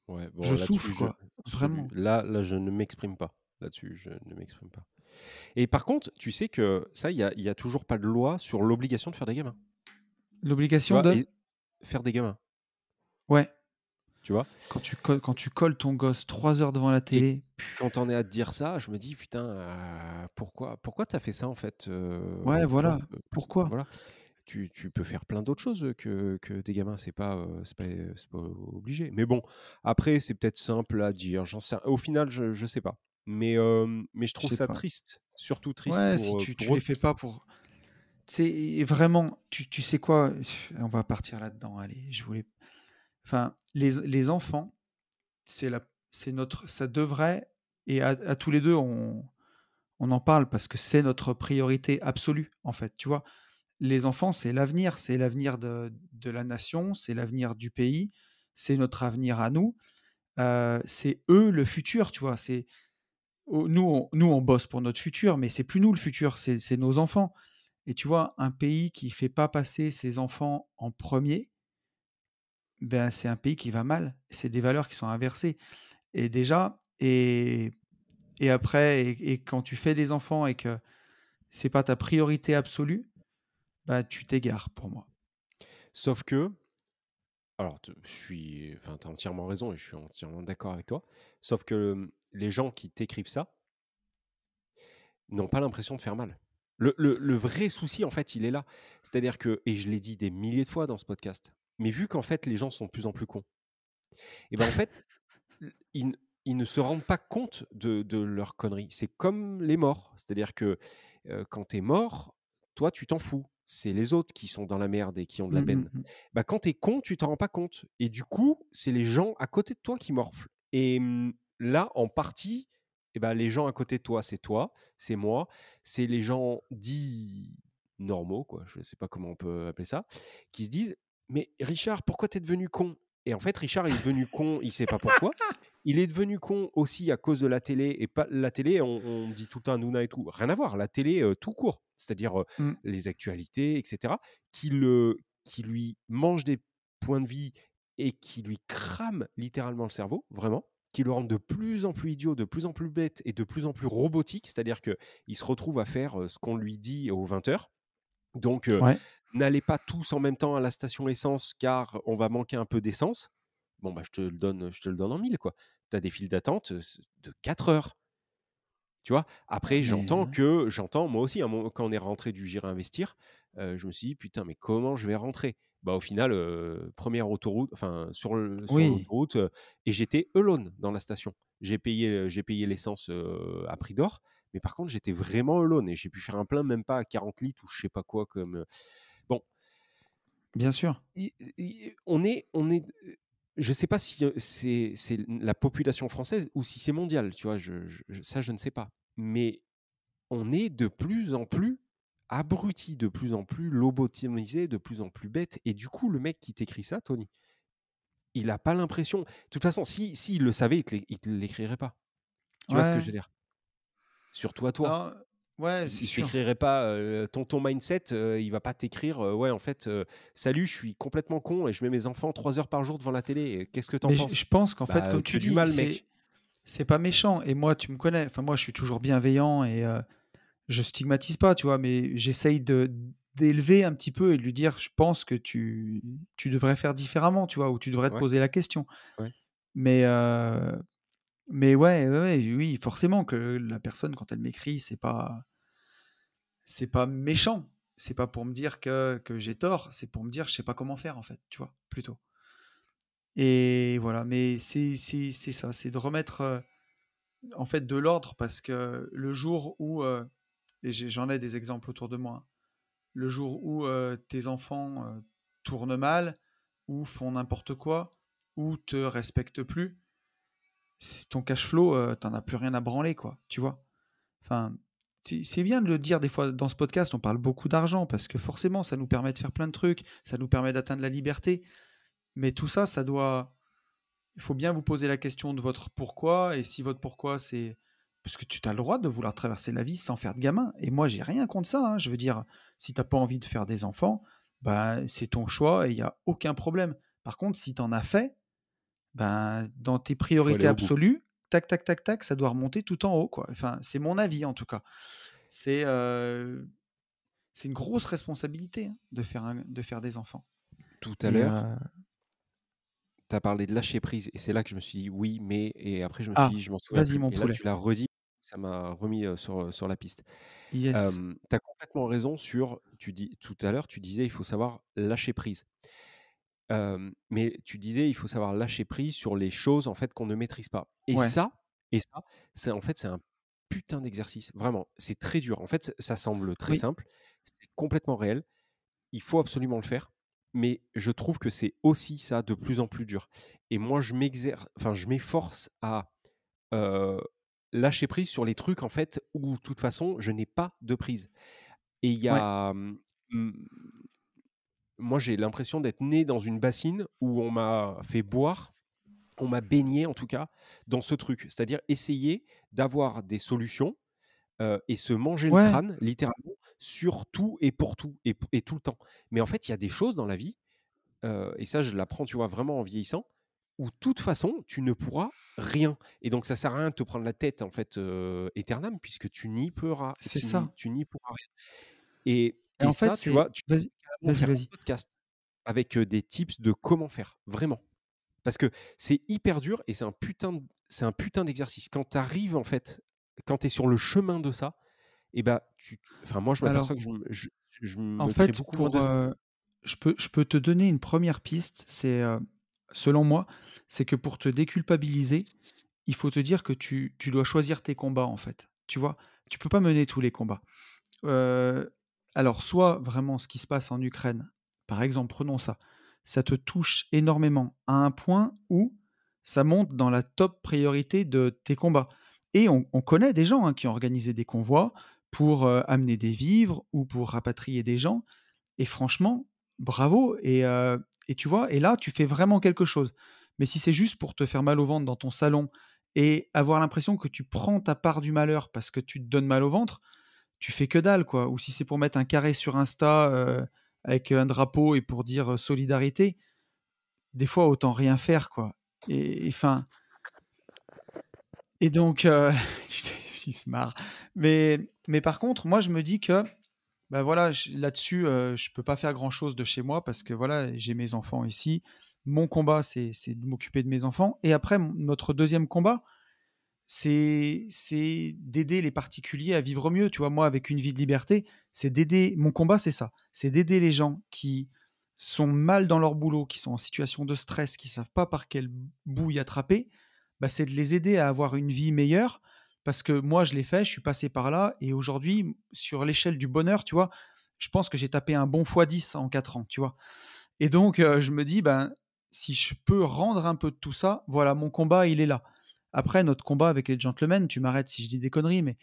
B: Ouais, bon,
A: Je
B: je-
A: quoi. Vraiment.
B: Là, là, je ne m'exprime pas. Là-dessus, je ne m'exprime pas. Et par contre, tu sais que ça, il n'y a, il y a toujours pas de loi sur l'obligation de faire des gamins.
A: L'obligation de.
B: faire des gamins,
A: Ouais.
B: tu vois?
A: Quand tu, colles, quand tu colles ton gosse trois heures devant la télé,
B: Quand on est à te dire ça, je me dis, putain, euh, pourquoi, pourquoi t'as fait ça en fait euh,
A: ouais,
B: vois,
A: voilà.
B: euh,
A: Pourquoi?
B: voilà. Tu, tu peux faire plein d'autres choses que, que des gamins, c'est pas, euh, pas, pas obligé. Mais bon, après, c'est peut-être simple à dire. J'en sais, au final, je, je sais pas. Mais, euh, mais je trouve ça
A: pas.
B: triste, surtout triste
A: Ouais,
B: pour,
A: si tu, tu
B: pour eux.
A: les fais pas pour. C'est vraiment. Tu, tu sais quoi? On va partir là-dedans. Allez, je voulais. Enfin, les, les enfants, c'est la, c'est notre, ça devrait. Et à, à tous les deux, on, on en parle parce que c'est notre priorité absolue, en fait. Tu vois, les enfants, c'est l'avenir, c'est l'avenir de, de la nation, c'est l'avenir du pays, c'est notre avenir à nous. Euh, c'est eux le futur, tu vois? C'est nous, on, nous, on bosse pour notre futur, mais c'est plus nous le futur, c'est nos enfants. Et tu vois, un pays qui fait pas passer ses enfants en premier, ben c'est un pays qui va mal. C'est des valeurs qui sont inversées. Et déjà, et, et après, et, quand tu fais des enfants et que c'est pas ta priorité absolue, bah tu t'égares pour moi.
B: Sauf que, alors, je suis, enfin, t'as entièrement raison et je suis entièrement d'accord avec toi. Sauf que les gens qui t'écrivent ça n'ont pas l'impression de faire mal. Le, le- le vrai souci, en fait, il est là. C'est-à-dire que, et je l'ai dit des milliers de fois dans ce podcast, mais vu qu'en fait, les gens sont de plus en plus cons, et ben en fait, ils, ne se rendent pas compte de, de leur connerie. C'est comme les morts. C'est-à-dire que euh, quand tu es mort, toi, tu t'en fous. C'est les autres qui sont dans la merde et qui ont de la
A: Mm,
B: peine.
A: mm, mm.
B: Bah, quand tu es con, tu t'en rends pas compte. Et du coup, c'est les gens à côté de toi qui morflent. Et hum, là, en partie, eh ben, les gens à côté de toi, c'est toi, c'est moi, c'est les gens dits normaux, quoi, je ne sais pas comment on peut appeler ça, qui se disent Mais Richard, pourquoi tu es devenu con? Et en fait, Richard est devenu con, il sait pas pourquoi. Il est devenu con aussi à cause de la télé. Et pas la télé, on, on dit tout le temps Nouna et tout. Rien à voir. La télé, euh, tout court. C'est-à-dire euh,
A: Mm.
B: les actualités, etc. Qui, le, qui lui mange des points de vie et qui lui crame littéralement le cerveau, vraiment. Qui le rendent de plus en plus idiot, de plus en plus bête et de plus en plus robotique. C'est-à-dire qu'il se retrouve à faire ce qu'on lui dit aux 20h. Donc, euh,
A: Ouais.
B: n'allez pas tous en même temps à la station essence car on va manquer un peu d'essence. Bon, bah, je te le donne, je te le donne en mille, quoi. Tu as des files d'attente de 4 heures. Tu vois? Après, j'entends que, j'entends, moi aussi, quand on est rentré du J'irai investir, euh, je me suis dit, putain, mais comment je vais rentrer? Bah, Au final, euh, première autoroute, enfin, sur le- sur
A: Oui,
B: l'autoroute, euh, et j'étais alone dans la station. J'ai payé, j'ai payé l'essence euh, à prix d'or, mais par contre, j'étais vraiment alone et j'ai pu faire un plein, même pas à 40 litres ou je sais pas quoi. comme Bon,
A: bien sûr.
B: i- i- on est, on est, je sais pas si c'est c'est la population française ou si c'est mondial, tu vois, je- ça je ne sais pas. Mais on est de plus en plus abruti de plus en plus, lobotomisé, de plus en plus bête. Et du coup, le mec qui t'écrit ça, Tony, il n'a pas l'impression. De toute façon, si, si il le savait, il ne te l'écrirait pas. Tu vois ce que je veux dire? Surtout à toi.
A: ouais,
B: il
A: ne
B: t'écrirait pas euh, ton, ton mindset, euh, il va pas t'écrire euh, ouais en fait salut, je suis complètement con et je mets mes enfants trois heures par jour devant la télé. Qu'est-ce que tu en penses?
A: Je pense qu'en fait,
B: bah,
A: comme tu, dis, du mal, mec. C'est pas méchant. Et moi, tu me connais. Enfin, moi, je suis toujours bienveillant et je stigmatise pas, tu vois, mais j'essaye de d'élever un petit peu et de lui dire, je pense que tu, tu devrais faire différemment, tu vois, ou tu devrais te poser la question. Mais, mais ouais, ouais, oui, forcément que la personne, quand elle m'écrit, c'est pas, c'est pas méchant. C'est pas pour me dire que, que j'ai tort, c'est pour me dire, je sais pas comment faire, en fait, tu vois, plutôt. Et voilà, mais c'est ça, c'est de remettre en fait de l'ordre parce que le jour où, et j'en ai des exemples autour de moi, le jour où tes enfants tournent mal, ou font n'importe quoi, ou te respectent plus, ton cash flow, t'en as plus rien à branler, quoi, tu vois. Enfin, c'est bien de le dire des fois dans ce podcast, on parle beaucoup d'argent parce que forcément, ça nous permet de faire plein de trucs, ça nous permet d'atteindre la liberté. Mais tout ça, ça doit. Il faut bien vous poser la question de votre pourquoi. Et si votre pourquoi, c'est. Parce que tu as le droit de vouloir traverser la vie sans faire de gamin. Et moi, j'ai rien contre ça. Hein. Je veux dire, si tu n'as pas envie de faire des enfants, bah, c'est ton choix et il n'y a aucun problème. Par contre, si tu en as fait, ben, dans tes priorités absolues, tac, tac, tac, tac, ça doit remonter tout en haut. Quoi. Enfin, c'est mon avis en tout cas. C'est euh, c'est une grosse responsabilité hein, de, faire de faire des enfants.
B: Tout à l'heure, euh, tu as parlé de lâcher prise et c'est là que je me suis dit oui, mais et après je me suis
A: ah,
B: dit je m'en souviens
A: plus.
B: Mon
A: et là
B: tu l'as redit, ça m'a remis sur, sur la piste.
A: Yes.
B: tu as complètement raison sur tu dis tout à l'heure tu disais il faut savoir lâcher prise. mais tu disais il faut savoir lâcher prise sur les choses en fait qu'on ne maîtrise pas. Et ça et ça c'est en fait c'est un putain d'exercice vraiment, c'est très dur. En fait, ça semble très simple, c'est complètement réel. Il faut absolument le faire mais je trouve que c'est aussi ça de plus en plus dur. Et moi, je m'exerce, enfin, je m'efforce à lâcher prise sur les trucs en fait où, de toute façon, je n'ai pas de prise. Et il y a, moi, j'ai l'impression d'être né dans une bassine où on m'a fait boire, on m'a baigné en tout cas dans ce truc, c'est-à-dire essayer d'avoir des solutions et se manger le crâne, littéralement, sur tout et pour tout et, tout le temps. Mais en fait, il y a des choses dans la vie, et ça, je l'apprends, tu vois, vraiment en vieillissant, où de toute façon, tu ne pourras rien. Et donc, ça sert à rien de te prendre la tête, en fait, éternam, puisque tu n'y pourras,
A: C'est ça.
B: tu n'y pourras rien. Et, en fait, tu vois, tu
A: vas-y, vas-y,
B: un podcast avec des tips de comment faire, vraiment. Parce que c'est hyper dur et c'est un putain, c'est un putain d'exercice. Quand tu arrives en fait quand tu es sur le chemin de ça, et eh ben, tu, enfin, moi, je m'aperçois que je, je, je
A: en fait, beaucoup pour, euh, je, peux, je peux te donner une première piste, c'est, euh, selon moi, c'est que pour te déculpabiliser, il faut te dire que tu, tu, dois choisir tes combats, en fait. Tu vois, tu peux pas mener tous les combats. Alors, soit vraiment ce qui se passe en Ukraine, par exemple, prenons ça, ça te touche énormément à un point où ça monte dans la top priorité de tes combats. Et on, connaît des gens hein, qui ont organisé des convois pour amener des vivres ou pour rapatrier des gens. Et franchement, bravo. Et, et tu vois, et là, tu fais vraiment quelque chose. Mais si c'est juste pour te faire mal au ventre dans ton salon et avoir l'impression que tu prends ta part du malheur parce que tu te donnes mal au ventre, tu fais que dalle, quoi. Ou si c'est pour mettre un carré sur Insta avec un drapeau et pour dire solidarité, des fois, autant rien faire, quoi. Et enfin, et donc, euh, il se marre. Mais, mais par contre, moi, je me dis que ben voilà, là-dessus, euh, je peux pas faire grand-chose de chez moi parce que voilà, j'ai mes enfants ici. Mon combat, c'est de m'occuper de mes enfants. Et après, notre deuxième combat, c'est d'aider les particuliers à vivre mieux. Tu vois, moi, avec une vie de liberté, c'est d'aider. Mon combat, c'est ça. C'est d'aider les gens qui sont mal dans leur boulot, qui sont en situation de stress, qui savent pas par quelle bouille attraper, bah, c'est de les aider à avoir une vie meilleure. Parce que moi, je l'ai fait, je suis passé par là. Et aujourd'hui, sur l'échelle du bonheur, tu vois, je pense que j'ai tapé un bon x10 en 4 ans, tu vois. Et donc, je me dis, ben, si je peux rendre un peu de tout ça, voilà, mon combat, il est là. Après, notre combat avec les gentlemen, tu m'arrêtes si je dis des conneries, mais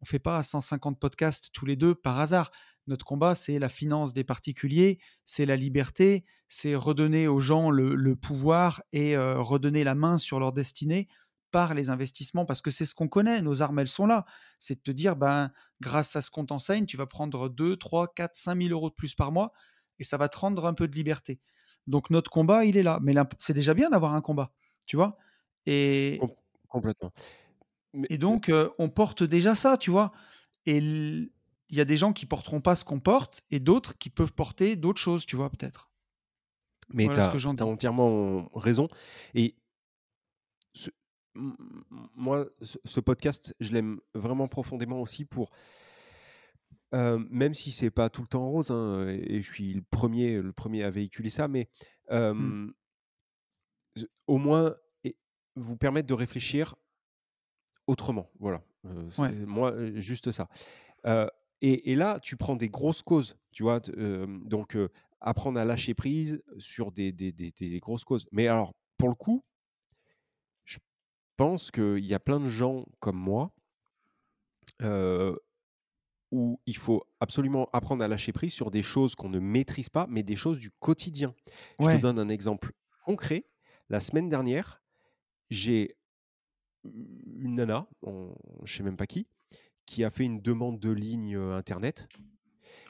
A: on fait pas 150 podcasts tous les deux par hasard. Notre combat, c'est la finance des particuliers, c'est la liberté, c'est redonner aux gens le, pouvoir et redonner la main sur leur destinée par les investissements, parce que c'est ce qu'on connaît, nos armes, elles sont là. C'est de te dire, ben, grâce à ce qu'on t'enseigne, tu vas prendre 2, 3, 4, 5 000 euros de plus par mois, et ça va te rendre un peu de liberté. Donc notre combat, il est là. Mais c'est déjà bien d'avoir un combat, tu vois? Et,
B: complètement.
A: et donc, euh, on porte déjà ça, tu vois? Et il y a des gens qui porteront pas ce qu'on porte, et d'autres qui peuvent porter d'autres choses, tu vois, peut-être.
B: Mais tu as, entièrement raison. Et moi, ce, podcast, je l'aime vraiment profondément aussi pour. même si c'est pas tout le temps rose, hein, et, je suis le premier, le premier à véhiculer ça, mais mmh. au moins vous permettre de réfléchir autrement. Voilà. Moi, juste ça. Et, là, tu prends des grosses causes, tu vois. donc, apprendre à lâcher prise sur des, des, des, grosses causes. Mais alors, pour le coup, pense qu'il y a plein de gens comme moi où il faut absolument apprendre à lâcher prise sur des choses qu'on ne maîtrise pas, mais des choses du quotidien. Je te donne un exemple concret. La semaine dernière, j'ai une nana, je ne sais même pas qui, qui a fait une demande de ligne internet.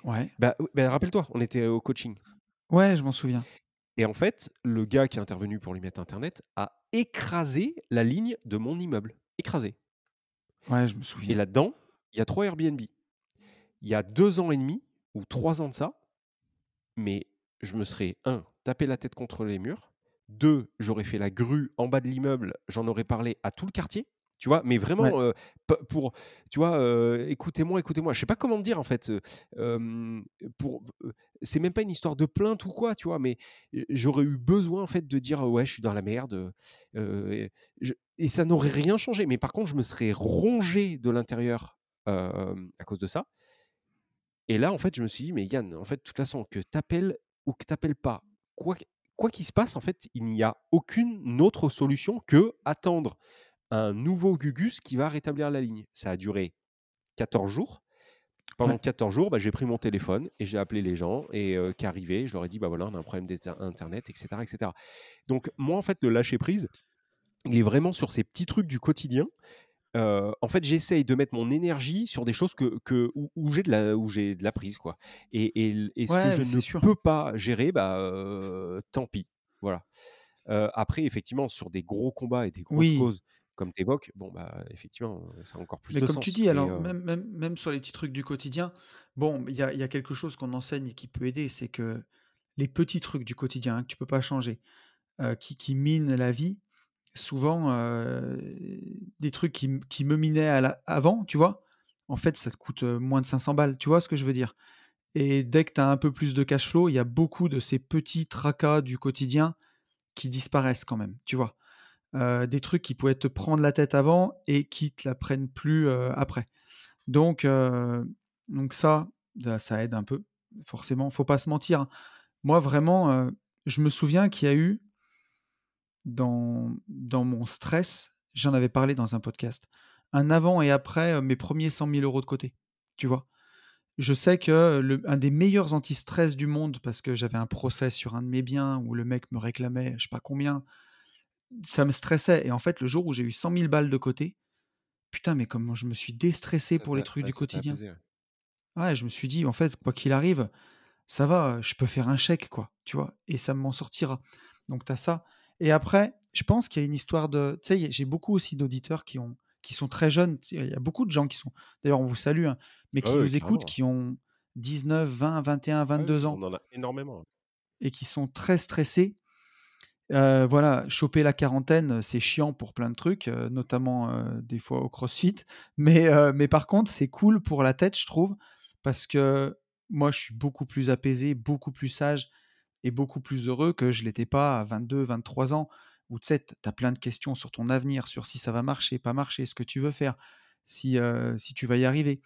A: Ouais.
B: Bah, bah, rappelle-toi, on était au coaching.
A: Ouais, je m'en souviens.
B: Et en fait, le gars qui est intervenu pour lui mettre Internet a écrasé la ligne de mon immeuble. Écrasé.
A: Ouais, je me souviens.
B: Et là-dedans, il y a trois Airbnb. Il y a deux ans et demi ou trois ans de ça, mais je me serais, un, tapé la tête contre les murs. Deux, j'aurais fait la grue en bas de l'immeuble, j'en aurais parlé à tout le quartier. Tu vois, mais vraiment, pour, tu vois, écoutez-moi, écoutez-moi. Je sais pas comment dire en fait. pour, c'est même pas une histoire de plainte ou quoi, tu vois, mais j'aurais eu besoin en fait de dire ouais, je suis dans la merde. et ça n'aurait rien changé. Mais par contre, je me serais rongé de l'intérieur à cause de ça. Et là, en fait, je me suis dit, mais Yann, en fait, de toute façon, que t'appelles ou que t'appelles pas, quoi quoi qu'il se passe, en fait, il n'y a aucune autre solution que attendre un nouveau Gugus qui va rétablir la ligne. Ça a duré 14 jours. Pendant 14 jours, bah, j'ai pris mon téléphone et j'ai appelé les gens et qui arrivaient. Je leur ai dit, bah voilà, on a un problème d'internet, etc., etc. Donc moi, en fait, le lâcher prise, il est vraiment sur ces petits trucs du quotidien. en fait, j'essaye de mettre mon énergie sur des choses que, que où, j'ai de la où j'ai de la prise quoi. Et, et, ce que je ne peux pas gérer, bah tant pis. Voilà. après, effectivement, sur des gros combats et des grosses causes, comme tu évoques, bon, bah, effectivement, ça a encore plus
A: Mais
B: de
A: comme
B: sens.
A: tu dis, alors, même, même, même sur les petits trucs du quotidien, bon, il y a, y a quelque chose qu'on enseigne et qui peut aider, c'est que les petits trucs du quotidien hein, que tu peux pas changer, qui, qui minent la vie, souvent, des trucs qui, qui me minaient à avant, tu vois, en fait, ça te coûte moins de 500 balles. Tu vois ce que je veux dire? Et dès que tu as un peu plus de cash flow, il y a beaucoup de ces petits tracas du quotidien qui disparaissent quand même, tu vois? Euh, des trucs qui pouvaient te prendre la tête avant et qui te la prennent plus euh, après. Donc, euh, donc ça, bah, ça aide un peu, forcément. Faut pas se mentir. Hein. Moi, vraiment, je me souviens qu'il y a eu dans, dans mon stress, j'en avais parlé dans un podcast, un avant et après mes premiers 100 000 euros de côté. Tu vois? Je sais que un des meilleurs anti-stress du monde, parce que j'avais un procès sur un de mes biens où le mec me réclamait je sais pas combien, ça me stressait. Et en fait, le jour où j'ai eu 100 000 balles de côté, putain, mais comment je me suis déstressé pour les trucs du quotidien. ouais. je me suis dit, en fait, quoi qu'il arrive, ça va, je peux faire un chèque, quoi, tu vois, et ça m'en sortira. Donc, tu as ça. Et après, je pense qu'il y a une histoire de. Tu sais, j'ai beaucoup aussi d'auditeurs qui, ont, qui sont très jeunes. Il y a beaucoup de gens qui sont. D'ailleurs, on vous salue, hein, mais qui nous écoutent, qui ont 19, 20, 21, 22 ans.
B: On en a énormément.
A: Et qui sont très stressés euh, voilà, choper la quarantaine, c'est chiant pour plein de trucs, euh, notamment euh, des fois au CrossFit. Mais, mais par contre, c'est cool pour la tête, je trouve, parce que moi, je suis beaucoup plus apaisé, beaucoup plus sage et beaucoup plus heureux que je l'étais pas à 22, 23 ans, où tu sais, tu as plein de questions sur ton avenir, sur si ça va marcher, pas marcher, ce que tu veux faire, si, si tu vas y arriver.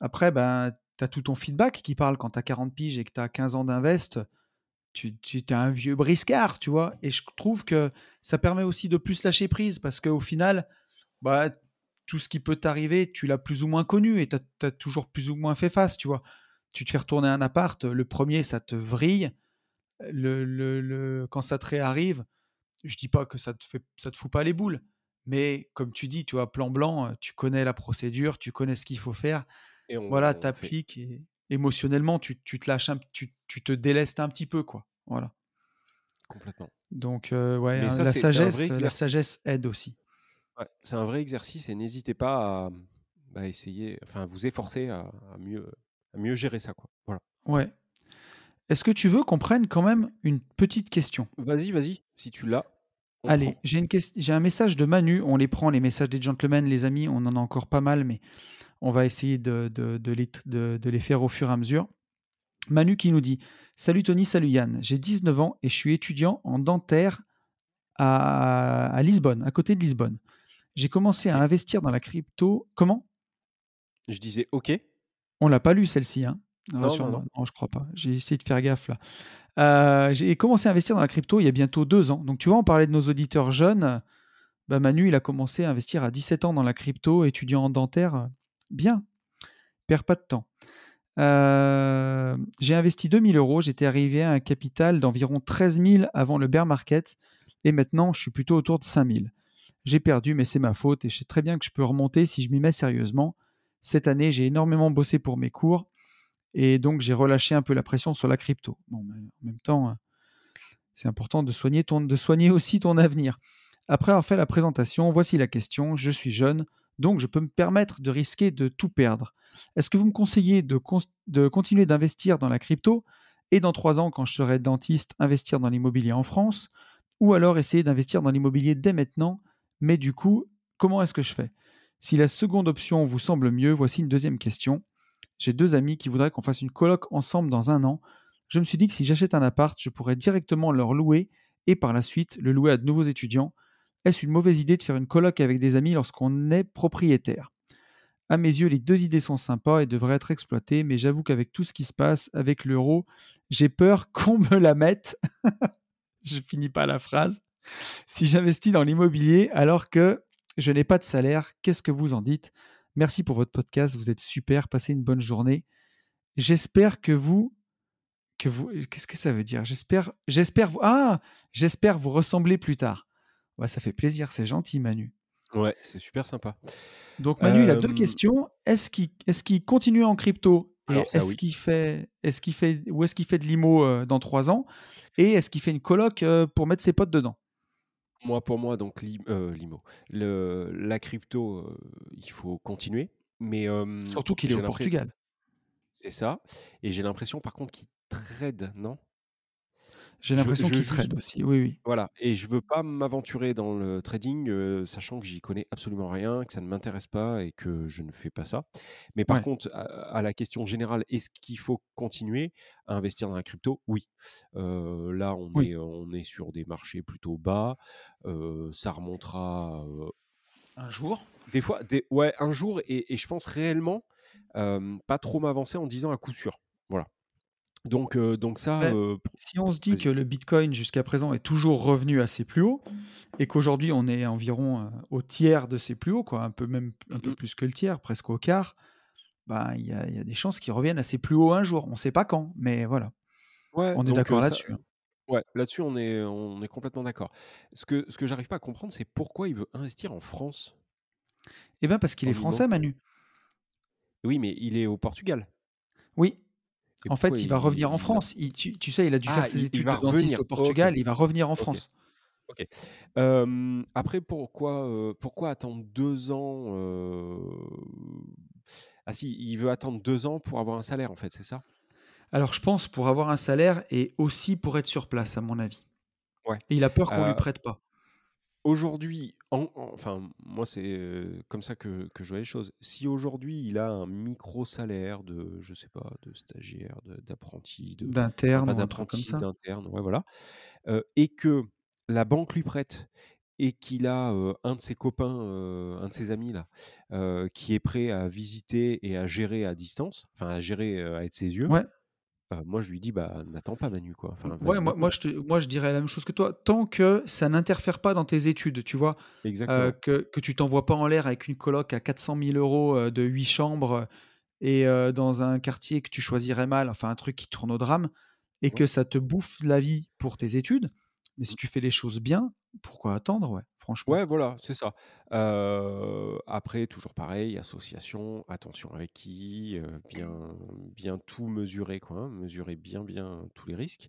A: Après, ben, tu as tout ton feedback qui parle quand tu as 40 piges et que tu as 15 ans d'invest tu, tu es un vieux briscard, tu vois. Et je trouve que ça permet aussi de plus lâcher prise parce qu'au final, bah, tout ce qui peut t'arriver, tu l'as plus ou moins connu et tu as, toujours plus ou moins fait face, tu vois. tu te fais retourner un appart, le premier, ça te vrille. Le, le- le- quand ça te réarrive, je dis pas que ça te fait, ça te fout pas les boules, mais comme tu dis, tu vois, plan blanc, tu connais la procédure, tu connais ce qu'il faut faire.
B: Et on,
A: Voilà, t'appliques et émotionnellement, tu, tu te lâches, un, tu, tu te délestes un petit peu, quoi. Voilà.
B: Complètement.
A: Donc, euh, ouais, hein,
B: ça,
A: la sagesse, la sagesse aide aussi.
B: Ouais, c'est un vrai exercice et n'hésitez pas à, à essayer, enfin, à vous efforcer à, à mieux, à mieux gérer ça, quoi. Voilà.
A: Ouais. Est-ce que tu veux qu'on prenne quand même une petite question?
B: Vas-y, vas-y, si tu l'as,
A: Allez, j'ai une j'ai un message de Manu. On les prend, les messages des gentlemen, les amis. On en a encore pas mal, mais on va essayer de, de- de les, de- faire au fur et à mesure. Manu qui nous dit Salut Tony, salut Yann. J'ai 19 ans et je suis étudiant en dentaire à, à Lisbonne, à côté de Lisbonne. J'ai commencé à investir dans la crypto. Comment?
B: Je disais OK.
A: On l'a pas lu celle-ci, hein
B: Non, non,
A: Rassure-moi.
B: non.
A: Non, je crois pas. J'ai essayé de faire gaffe là. Euh, j'ai commencé à investir dans la crypto il y a bientôt deux ans. Donc tu vois, on parlait de nos auditeurs jeunes. Bah, Manu, il a commencé à investir à 17 ans dans la crypto, étudiant en dentaire. Bien, perds pas de temps. Euh, j'ai investi 2000 euros. J'étais arrivé à un capital d'environ 13 000 avant le bear market. Et maintenant, je suis plutôt autour de 5000. J'ai perdu, mais c'est ma faute. Et je sais très bien que je peux remonter si je m'y mets sérieusement. Cette année, j'ai énormément bossé pour mes cours. Et donc, j'ai relâché un peu la pression sur la crypto. Bon, en même temps, euh, c'est important de soigner, ton, de soigner aussi ton avenir. Après avoir fait la présentation, voici la question. Je suis jeune, donc je peux me permettre de risquer de tout perdre. Est-ce que vous me conseillez de, continuer d'investir dans la crypto et dans trois ans, quand je serai dentiste, investir dans l'immobilier en France Ou alors essayer d'investir dans l'immobilier dès maintenant Mais du coup, comment est-ce que je fais? Si la seconde option vous semble mieux, voici une deuxième question. J'ai deux amis qui voudraient qu'on fasse une coloc ensemble dans un an. Je me suis dit que si j'achète un appart, je pourrais directement leur louer et par la suite le louer à de nouveaux étudiants. Est-ce une mauvaise idée de faire une coloc avec des amis lorsqu'on est propriétaire? À mes yeux, les deux idées sont sympas et devraient être exploitées, mais j'avoue qu'avec tout ce qui se passe avec l'euro, j'ai peur qu'on me la mette. je finis pas la phrase. Si j'investis dans l'immobilier alors que je n'ai pas de salaire, qu'est-ce que vous en dites? Merci pour votre podcast, vous êtes super, passez une bonne journée. J'espère que vous que vous qu'est-ce que ça veut dire? J'espère j'espère ah, j'espère vous ressembler plus tard. Ouais, ça fait plaisir, c'est gentil Manu.
B: Ouais, c'est super sympa.
A: Donc Manu, il a deux questions. Est-ce qu'il continue en crypto et est-ce
B: oui.
A: qu'il fait est-ce qu'il fait ou est-ce qu'il fait de l'IMO euh, dans trois ans et est-ce qu'il fait une coloc euh, pour mettre ses potes dedans?
B: Moi, pour moi, donc euh, l'IMO, la crypto, il faut continuer, mais
A: Surtout qu'il est au Portugal.
B: c'est ça, et j'ai l'impression par contre qu'il trade, non?
A: J'ai l'impression qu'il trade aussi. Oui, oui.
B: voilà, et je veux pas m'aventurer dans le trading, euh, sachant que j'y connais absolument rien, que ça ne m'intéresse pas et que je ne fais pas ça. Mais par
A: Ouais.
B: contre, à, à la question générale, est-ce qu'il faut continuer à investir dans la crypto? Oui. Euh, là, on
A: Oui.
B: est, on est sur des marchés plutôt bas, euh, ça remontera
A: Un jour.
B: des fois, des, ouais, un jour, et, et je pense réellement pas trop m'avancer en disant à coup sûr. Voilà. Donc, euh, donc ça,
A: Ben,
B: euh,
A: si on se dit que le Bitcoin jusqu'à présent est toujours revenu à ses plus hauts et qu'aujourd'hui on est environ euh, au tiers de ses plus hauts, quoi, un peu même un peu
B: Mhm.
A: plus que le tiers, presque au quart, ben, il y, a, il y a des chances qu'ils reviennent à ses plus hauts un jour. On ne sait pas quand, mais voilà.
B: Ouais,
A: On est d'accord là-dessus. hein.
B: ouais, là-dessus, on est, on est complètement d'accord. Ce que, ce que j'arrive pas à comprendre, c'est pourquoi il veut investir en France
A: Eh bien, parce qu'il est français, Manu.
B: Oui, mais il est au Portugal.
A: Oui.
B: Et
A: En fait, il va revenir en
B: il,
A: France. Il- tu, tu sais, il a dû faire
B: Ah,
A: ses
B: il, il
A: études
B: va
A: de dentiste au Portugal. Il va revenir en France.
B: Euh, après, pourquoi, euh, pourquoi attendre deux ans euh, Ah si, il veut attendre deux ans pour avoir un salaire, en fait, c'est ça?
A: Alors, je pense pour avoir un salaire et aussi pour être sur place, à mon avis.
B: Ouais.
A: Et il a peur qu'on lui
B: Euh,
A: prête pas.
B: Aujourd'hui, en- en- enfin, moi, c'est euh, comme ça que, que je vois les choses. Si aujourd'hui, il a un micro-salaire de, je sais pas, de stagiaire, d'apprenti,
A: D'interne
B: d'apprenti, d'interne, ouais, voilà, euh, et que la banque lui prête et qu'il a euh, un de ses copains, euh, un de ses amis là, qui est prêt à visiter et à gérer à distance, enfin à gérer avec ses yeux,
A: Ouais.
B: Euh, moi je lui dis bah n'attends pas Manu quoi, enfin
A: Ouais, moi, je te- moi, je dirais la même chose que toi. Tant que ça n'interfère pas dans tes études, tu vois, euh, que, que tu t'envoies pas en l'air avec une coloc à 400 000 euros euh, de 8 chambres et euh, dans un quartier que tu choisirais mal, enfin un truc qui tourne au drame, et
B: Ouais.
A: que ça te bouffe la vie pour tes études, mais si
B: Mmh.
A: tu fais les choses bien, pourquoi attendre, ouais, franchement.
B: Ouais, voilà, c'est ça. Après, toujours pareil, association, attention avec qui, bien bien tout mesurer, quoi, hein, mesurer bien, bien tous les risques.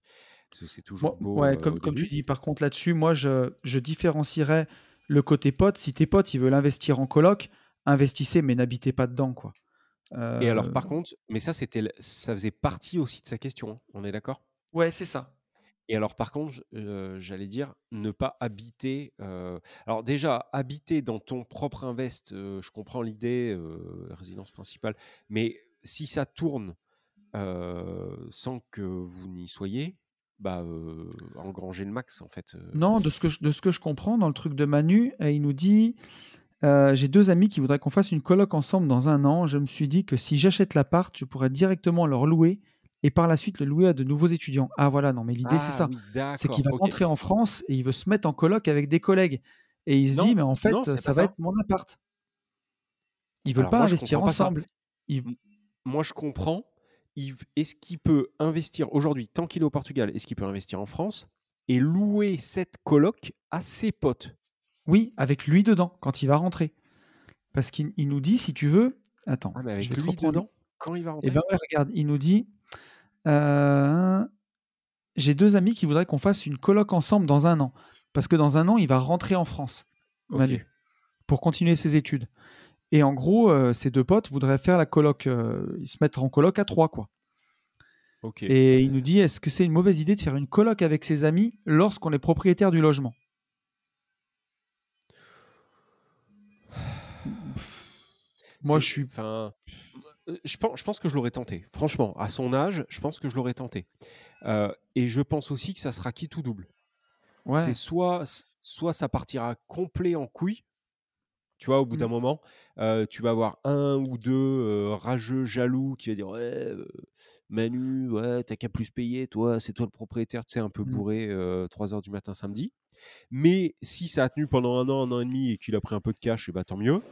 B: Parce que c'est toujours
A: Moi,
B: beau,
A: ouais, comme,
B: au
A: comme tu
B: début.
A: dis, par contre là-dessus, moi je, je différencierais le côté pote. Si tes potes ils veulent investir en coloc, investissez, mais n'habitez pas dedans, quoi.
B: Et alors
A: Euh,
B: par contre, mais ça c'était ça faisait partie aussi de sa question, hein, on est d'accord?
A: Ouais, c'est ça.
B: Et alors par contre, j j'allais dire ne pas habiter, heu, alors déjà habiter dans ton propre invest, heu, je comprends l'idée, résidence principale, mais si ça tourne, sans que vous n'y soyez, bah, heu, engrangez le max en fait.
A: Non, de ce que je, de ce que je comprends dans le truc de Manu, euh, il nous dit euh, J'ai deux amis qui voudraient qu'on fasse une coloc ensemble dans un an. Je me suis dit que si j'achète l'appart, je pourrais directement leur louer et par la suite le louer à de nouveaux étudiants. Ah voilà, non, mais l'idée c'est
B: Ah
A: ça.
B: oui,
A: C'est qu'il va rentrer en France et il veut se mettre en coloc avec des collègues. Et il se dit Mais en fait, ça va
B: ça.
A: être mon appart. Ils veulent
B: Alors
A: pas
B: moi
A: investir
B: pas
A: ensemble. Ils-
B: moi je comprends, est-ce qu'il peut investir aujourd'hui, tant qu'il est au Portugal, est-ce qu'il peut investir en France et louer cette coloc à ses potes?
A: Oui, avec lui dedans, quand il va rentrer. Parce qu'il il nous dit, si tu veux, attends,
B: Ah mais
A: je
B: avec
A: vais
B: lui dedans, quand il va
A: Eh
B: rentrer?
A: ben ouais, regarde, il nous dit, euh, j'ai deux amis qui voudraient qu'on fasse une coloc ensemble dans un an. Parce que dans un an, il va rentrer en France, Manu, pour continuer ses études. Et en gros, euh, ces deux potes voudraient faire la coloc, euh, ils se mettre en coloc à trois, quoi. Et il nous dit, est-ce que c'est une mauvaise idée de faire une coloc avec ses amis lorsqu'on est propriétaire du logement? Moi, je suis...
B: enfin, je pen je pense que je l'aurais tenté. Franchement, à son âge, je pense que je l'aurais tenté. Heu et je pense aussi que ça sera quitte ou double. C'est
A: Ouais.
B: soit s soit ça partira complet en couille, tu vois? Au bout d'un
A: Mm.
B: moment, heu, tu vas avoir un ou 2 heu, rageux, jaloux qui va dire: «Ouais, heu, Manu, ouais, tu qu'à plus payer toi, c'est toi le propriétaire», tu sais? Un peu
A: Mm.
B: bourré, heu, 3:00 du matin samedi. Mais si ça a tenu pendant 1 an, 1 an et demi et qu'il a pris un peu de cash et bah, tant mieux.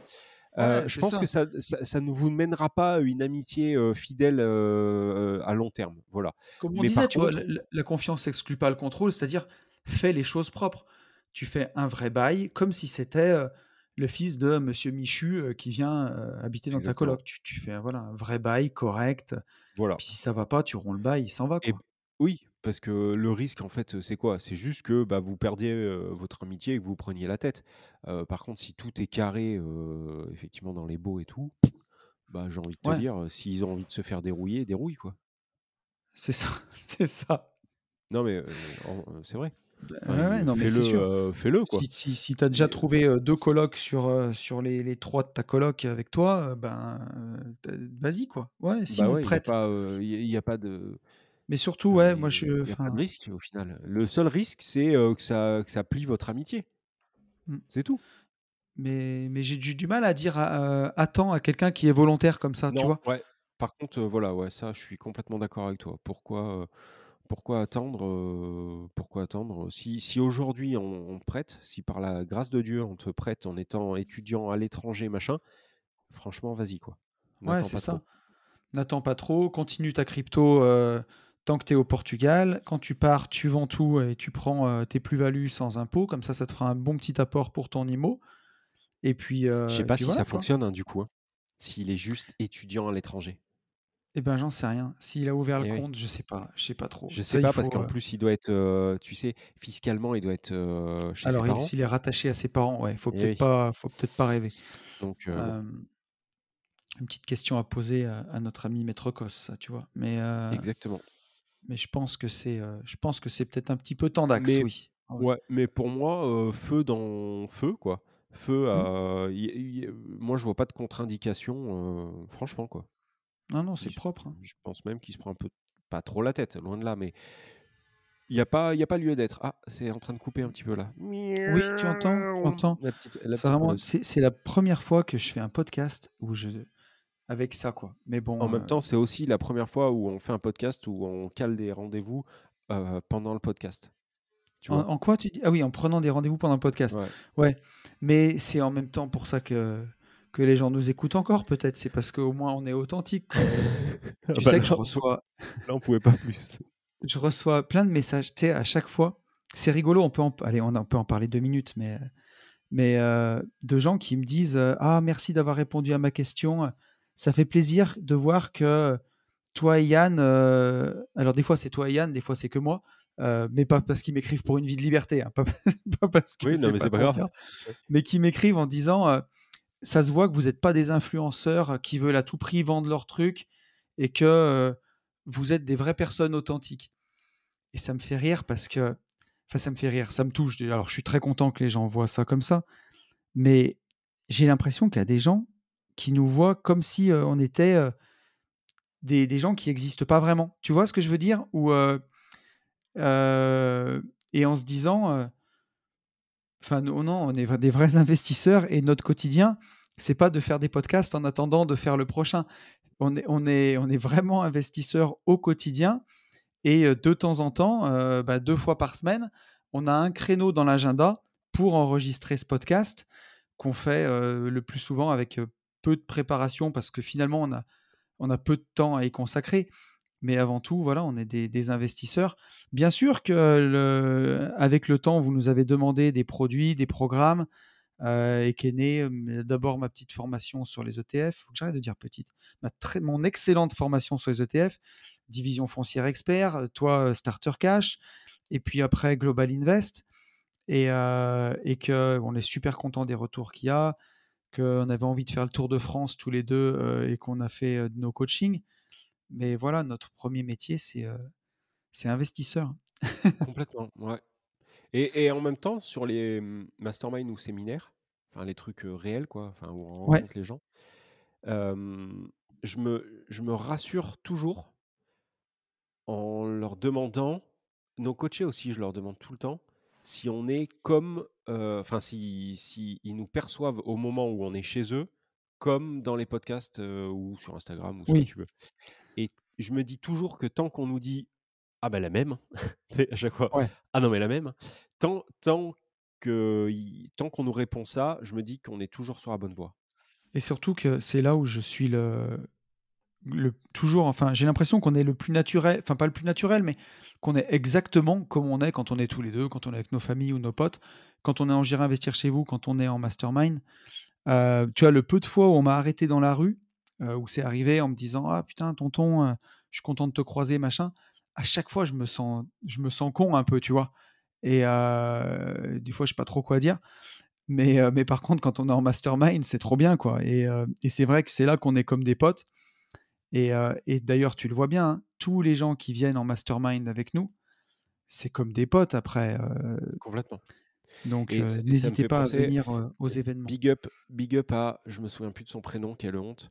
A: Ouais,
B: je pense que
A: ça.
B: ça ne vous mènera pas à une amitié, heu, fidèle, heu, à long terme, voilà.
A: Comme on
B: Mais
A: disait, tu vois, la, confiance n'exclut pas le contrôle, c'est-à-dire fais les choses propres. Tu fais un vrai bail comme si c'était euh, le fils de Monsieur Michu euh, qui vient euh, habiter dans ta coloc. Tu, tu fais voilà, un vrai bail correct.
B: voilà.
A: Puis si ça va pas, tu romps le bail, il s'en va
B: Et oui, parce que le risque, en fait, c'est quoi? C'est juste que, bah, vous perdiez, heu, votre amitié et que vous preniez la tête. Heu, par contre, si tout est carré, heu, effectivement dans les baux et tout, bah, j'ai envie de te
A: Ouais,
B: dire, s'ils ont envie de se faire dérouiller, dérouille, quoi.
A: c'est ça, c'est ça.
B: Non mais, en c'est vrai.
A: Ben,
B: Enfin,
A: ouais, ouais,
B: i
A: non mais
B: fais-le,
A: sûr.
B: fais-le, quoi.
A: Si, si, si tu as déjà
B: Et
A: trouvé euh, deux colocs sur, euh, sur les, les trois de ta coloc avec toi, euh, ben euh, t'as- vas-y quoi. Ouais,
B: bah,
A: signe,
B: ouais, il y a
A: prête.
B: pas, heu, il y a il y a pas de
A: Mais surtout,
B: enfin,
A: ouais, moi je.
B: il y a pas de
A: Enfin,
B: risque, au final. Le seul risque, c'est, que ça que ça plie votre amitié,
A: hmm.
B: c'est tout.
A: Mais, mais j'ai du, du mal à dire à- euh, attends à quelqu'un qui est volontaire comme ça, tu
B: Non,
A: vois?
B: ouais. Par contre, voilà, ouais, ça, je suis complètement d'accord avec toi. Pourquoi, pourquoi attendre, pourquoi attendre? Si si aujourd'hui on on te prête, si par la grâce de Dieu, on te prête en étant étudiant à l'étranger, machin, franchement, vas-y, quoi.
A: Ouais,
B: N'attends
A: c'est
B: pas
A: ça.
B: trop.
A: N'attends pas trop, continue ta crypto euh, tant que tu es au Portugal. Quand tu pars, tu vends tout et tu prends euh, tes plus-values sans impôt. Comme ça, ça te fera un bon petit apport pour ton IMO. Et puis,
B: Je sais
A: euh,
B: pas si
A: voilà,
B: ça
A: quoi.
B: fonctionne, hein, du coup, hein, s'il est juste étudiant à l'étranger.
A: Eh ben, j'en sais rien. S'il a ouvert le
B: Eh oui.
A: compte, je sais pas. Je sais pas trop.
B: Je sais
A: Ça,
B: pas parce qu'en
A: euh,
B: plus il doit être, tu sais, fiscalement, il doit être, chez
A: Alors,
B: parents.
A: s'il est rattaché à ses parents, ouais, faut
B: Eh
A: peut-être
B: oui,
A: pas, faut peut-être pas rêver.
B: donc bon,
A: Euh, une petite question à poser à, à notre ami Maître Cos, ça, tu vois. Mais, euh,
B: exactement.
A: Mais je pense que c'est, euh, je pense que c'est peut-être un petit peu tendax,
B: Mais
A: oui. Ouais.
B: ouais, mais pour moi, feu dans feu, quoi. Feu, y y moi je vois pas de contre-indication, franchement, quoi.
A: Non, non, c'est propre. hein.
B: je pense même qu'il se prend un peu pas trop la tête, loin de là, mais il y a pas y a pas lieu d'être. Ah, c'est en train de couper un petit peu là.
A: Oui, tu entends, tu entends?
B: La petite la
A: C'est
B: petite
A: vraiment,
B: meuse.
A: c'est c'est la première fois que je fais un podcast où je, avec ça, quoi. Mais
B: En
A: bon,
B: même
A: euh,
B: temps, c'est aussi la première fois où on fait un podcast où on cale des rendez-vous, heu, pendant le podcast, tu
A: en, en quoi tu dis? Ah oui, en prenant des rendez-vous pendant le podcast.
B: Ouais.
A: Ouais, mais c'est en même temps pour ça que que les gens nous écoutent encore, peut-être. C'est parce qu'au moins on est authentique. quoi.
B: Ah
A: Tu
B: bah
A: sais
B: là,
A: que je reçois,
B: là, on pouvait pas plus.
A: je reçois plein de messages, tu sais, à chaque fois. C'est rigolo, on peut en, allez, on en peut en parler deux minutes, mais, mais euh, de gens qui me disent euh, Ah, merci d'avoir répondu à ma question. Ça fait plaisir de voir que toi et Yann, euh, alors des fois c'est toi et Yann, des fois c'est que moi, euh, mais pas parce qu'ils m'écrivent pour une vie de liberté, hein, pas, pas parce que
B: Oui, non, mais
A: pas
B: c'est pas grave.
A: mais qui m'écrivent en disant euh, ça se voit que vous n'êtes pas des influenceurs qui veulent à tout prix vendre leur truc et que vous êtes des vraies personnes authentiques. Et ça me fait rire parce que, enfin, ça me fait rire, ça me touche. Alors, je suis très content que les gens voient ça comme ça, mais j'ai l'impression qu'il y a des gens qui nous voient comme si on était des, gens qui n'existent pas vraiment. Tu vois ce que je veux dire? Ou et en se disant, enfin, non, non, on est des vrais investisseurs et notre quotidien, c'est pas de faire des podcasts en attendant de faire le prochain. On est, on est, on est vraiment investisseurs au quotidien et de temps en temps, bah, deux fois par semaine, on a un créneau dans l'agenda pour enregistrer ce podcast qu'on fait le plus souvent avec peu de préparation parce que finalement, on a, on a peu de temps à y consacrer. Mais avant tout, voilà, on est des, investisseurs. Bien sûr que le, avec le temps, vous nous avez demandé des produits, des programmes, euh, et qu'est née euh, d'abord ma petite formation sur les ETF. Faut que j'arrête de dire petite. Ma très, mon excellente formation sur les ETF, division foncière expert, euh, toi euh, Starter Cash, et puis après Global Invest, et, et que on est super content des retours qu'il y a, qu'on avait envie de faire le tour de France tous les deux euh, et qu'on a fait euh, de nos coachings. Mais voilà, notre premier métier, c'est euh, c'est investisseur.
B: Complètement, ouais. Et, et en même temps, sur les hum, masterminds ou séminaires, enfin les trucs réels, quoi, enfin où on
A: Ouais,
B: rencontre les gens, euh, je me, je me rassure toujours en leur demandant, nos coachés aussi, je leur demande tout le temps, si on est comme, euh, enfin si, si ils nous perçoivent au moment où on est chez eux, comme dans les podcasts euh, ou sur Instagram ou ce que tu veux. Et je me dis toujours que tant qu'on nous dit ah ben la même, à chaque fois,
A: ouais.
B: ah non mais la même, tant, tant que tant qu'on nous répond ça, je me dis qu'on est toujours sur la bonne voie.
A: Et surtout que c'est là où je suis le, le toujours, enfin, j'ai l'impression qu'on est le plus naturel, enfin pas le plus naturel, mais qu'on est exactement comme on est quand on est tous les deux, quand on est avec nos familles ou nos potes, quand on est en J'irai investir chez vous, quand on est en mastermind. Euh, tu vois, le peu de fois où on m'a arrêté dans la rue, euh, où c'est arrivé en me disant Ah putain, tonton, euh, je suis content de te croiser, machin. À chaque fois, je me sens, je me sens con un peu, tu vois. Et des fois, je sais pas trop quoi dire. Mais, mais par contre, quand on est en mastermind, c'est trop bien, quoi. Et, et c'est vrai que c'est là qu'on est comme des potes. Et, euh, et d'ailleurs, tu le vois bien, hein, tous les gens qui viennent en mastermind avec nous, c'est comme des potes après. euh,
B: Complètement.
A: donc, euh, n'hésitez pas à venir aux événements.
B: big up, big up à, je me souviens plus de son prénom, quelle honte.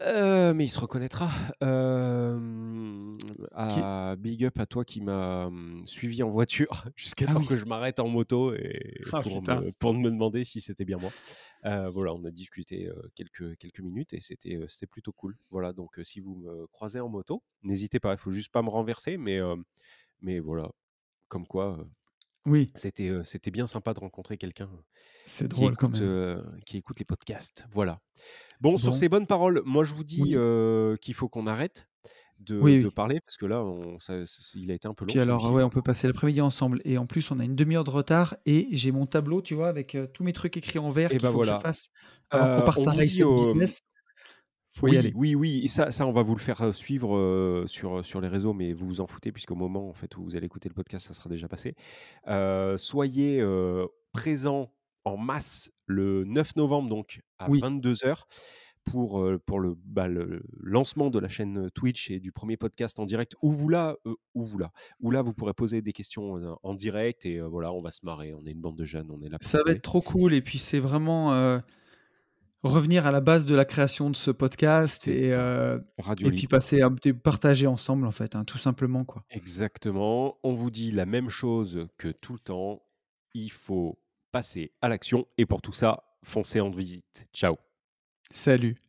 B: Euh, mais il se reconnaîtra. Euh, à big up à toi qui m'a suivi en voiture jusqu'à
A: Ah
B: temps
A: oui.
B: que je m'arrête en moto et
A: Ah,
B: pour, me, pour me demander si c'était bien moi. Euh, voilà, on a discuté quelques, quelques minutes et c'était c'était plutôt cool. Voilà, donc si vous me croisez en moto, n'hésitez pas. Il faut juste pas me renverser, mais, mais voilà, comme quoi,
A: Oui,
B: c'était euh, c'était bien sympa de rencontrer quelqu'un
A: c'est
B: qui
A: drôle quand
B: écoute,
A: même.
B: euh, qui écoute les podcasts. Voilà. Bon, sur ces bonnes paroles, moi je vous dis
A: oui,
B: euh, qu'il faut qu'on arrête de,
A: oui,
B: de
A: oui.
B: parler parce que là, on, ça- il a été un peu long
A: Puis alors, ouais, on peut passer l'après-midi ensemble. Et en plus, on a une demi-heure de retard et j'ai mon tableau, tu vois, avec euh, tous mes trucs écrits en vert qu'il
B: ben
A: faut que je
B: voilà.
A: fasse avant qu'on parte à
B: au...
A: Business. Faut y
B: Oui,
A: aller.
B: oui, oui, et ça, ça, on va vous le faire suivre euh, sur, sur les réseaux, mais vous vous en foutez, puisqu'au moment en fait, où vous allez écouter le podcast, ça sera déjà passé. Euh, soyez euh, présents en masse le 9 novembre, donc à
A: Oui,
B: 22h, pour, pour le, bah, le lancement de la chaîne Twitch et du premier podcast en direct, où vous là, euh, où vous là, où là, vous pourrez poser des questions en direct, et euh, voilà, on va se marrer, on est une bande de jeunes, on est là pour
A: ça va être trop cool. Et puis, c'est vraiment euh, revenir à la base de la création de ce podcast et,
B: Radio
A: et puis passer à partager ensemble, en fait, hein, tout simplement, quoi.
B: Exactement. On vous dit la même chose que tout le temps. Il faut passer à l'action. Et pour tout ça, foncez en visite. Ciao.
A: Salut.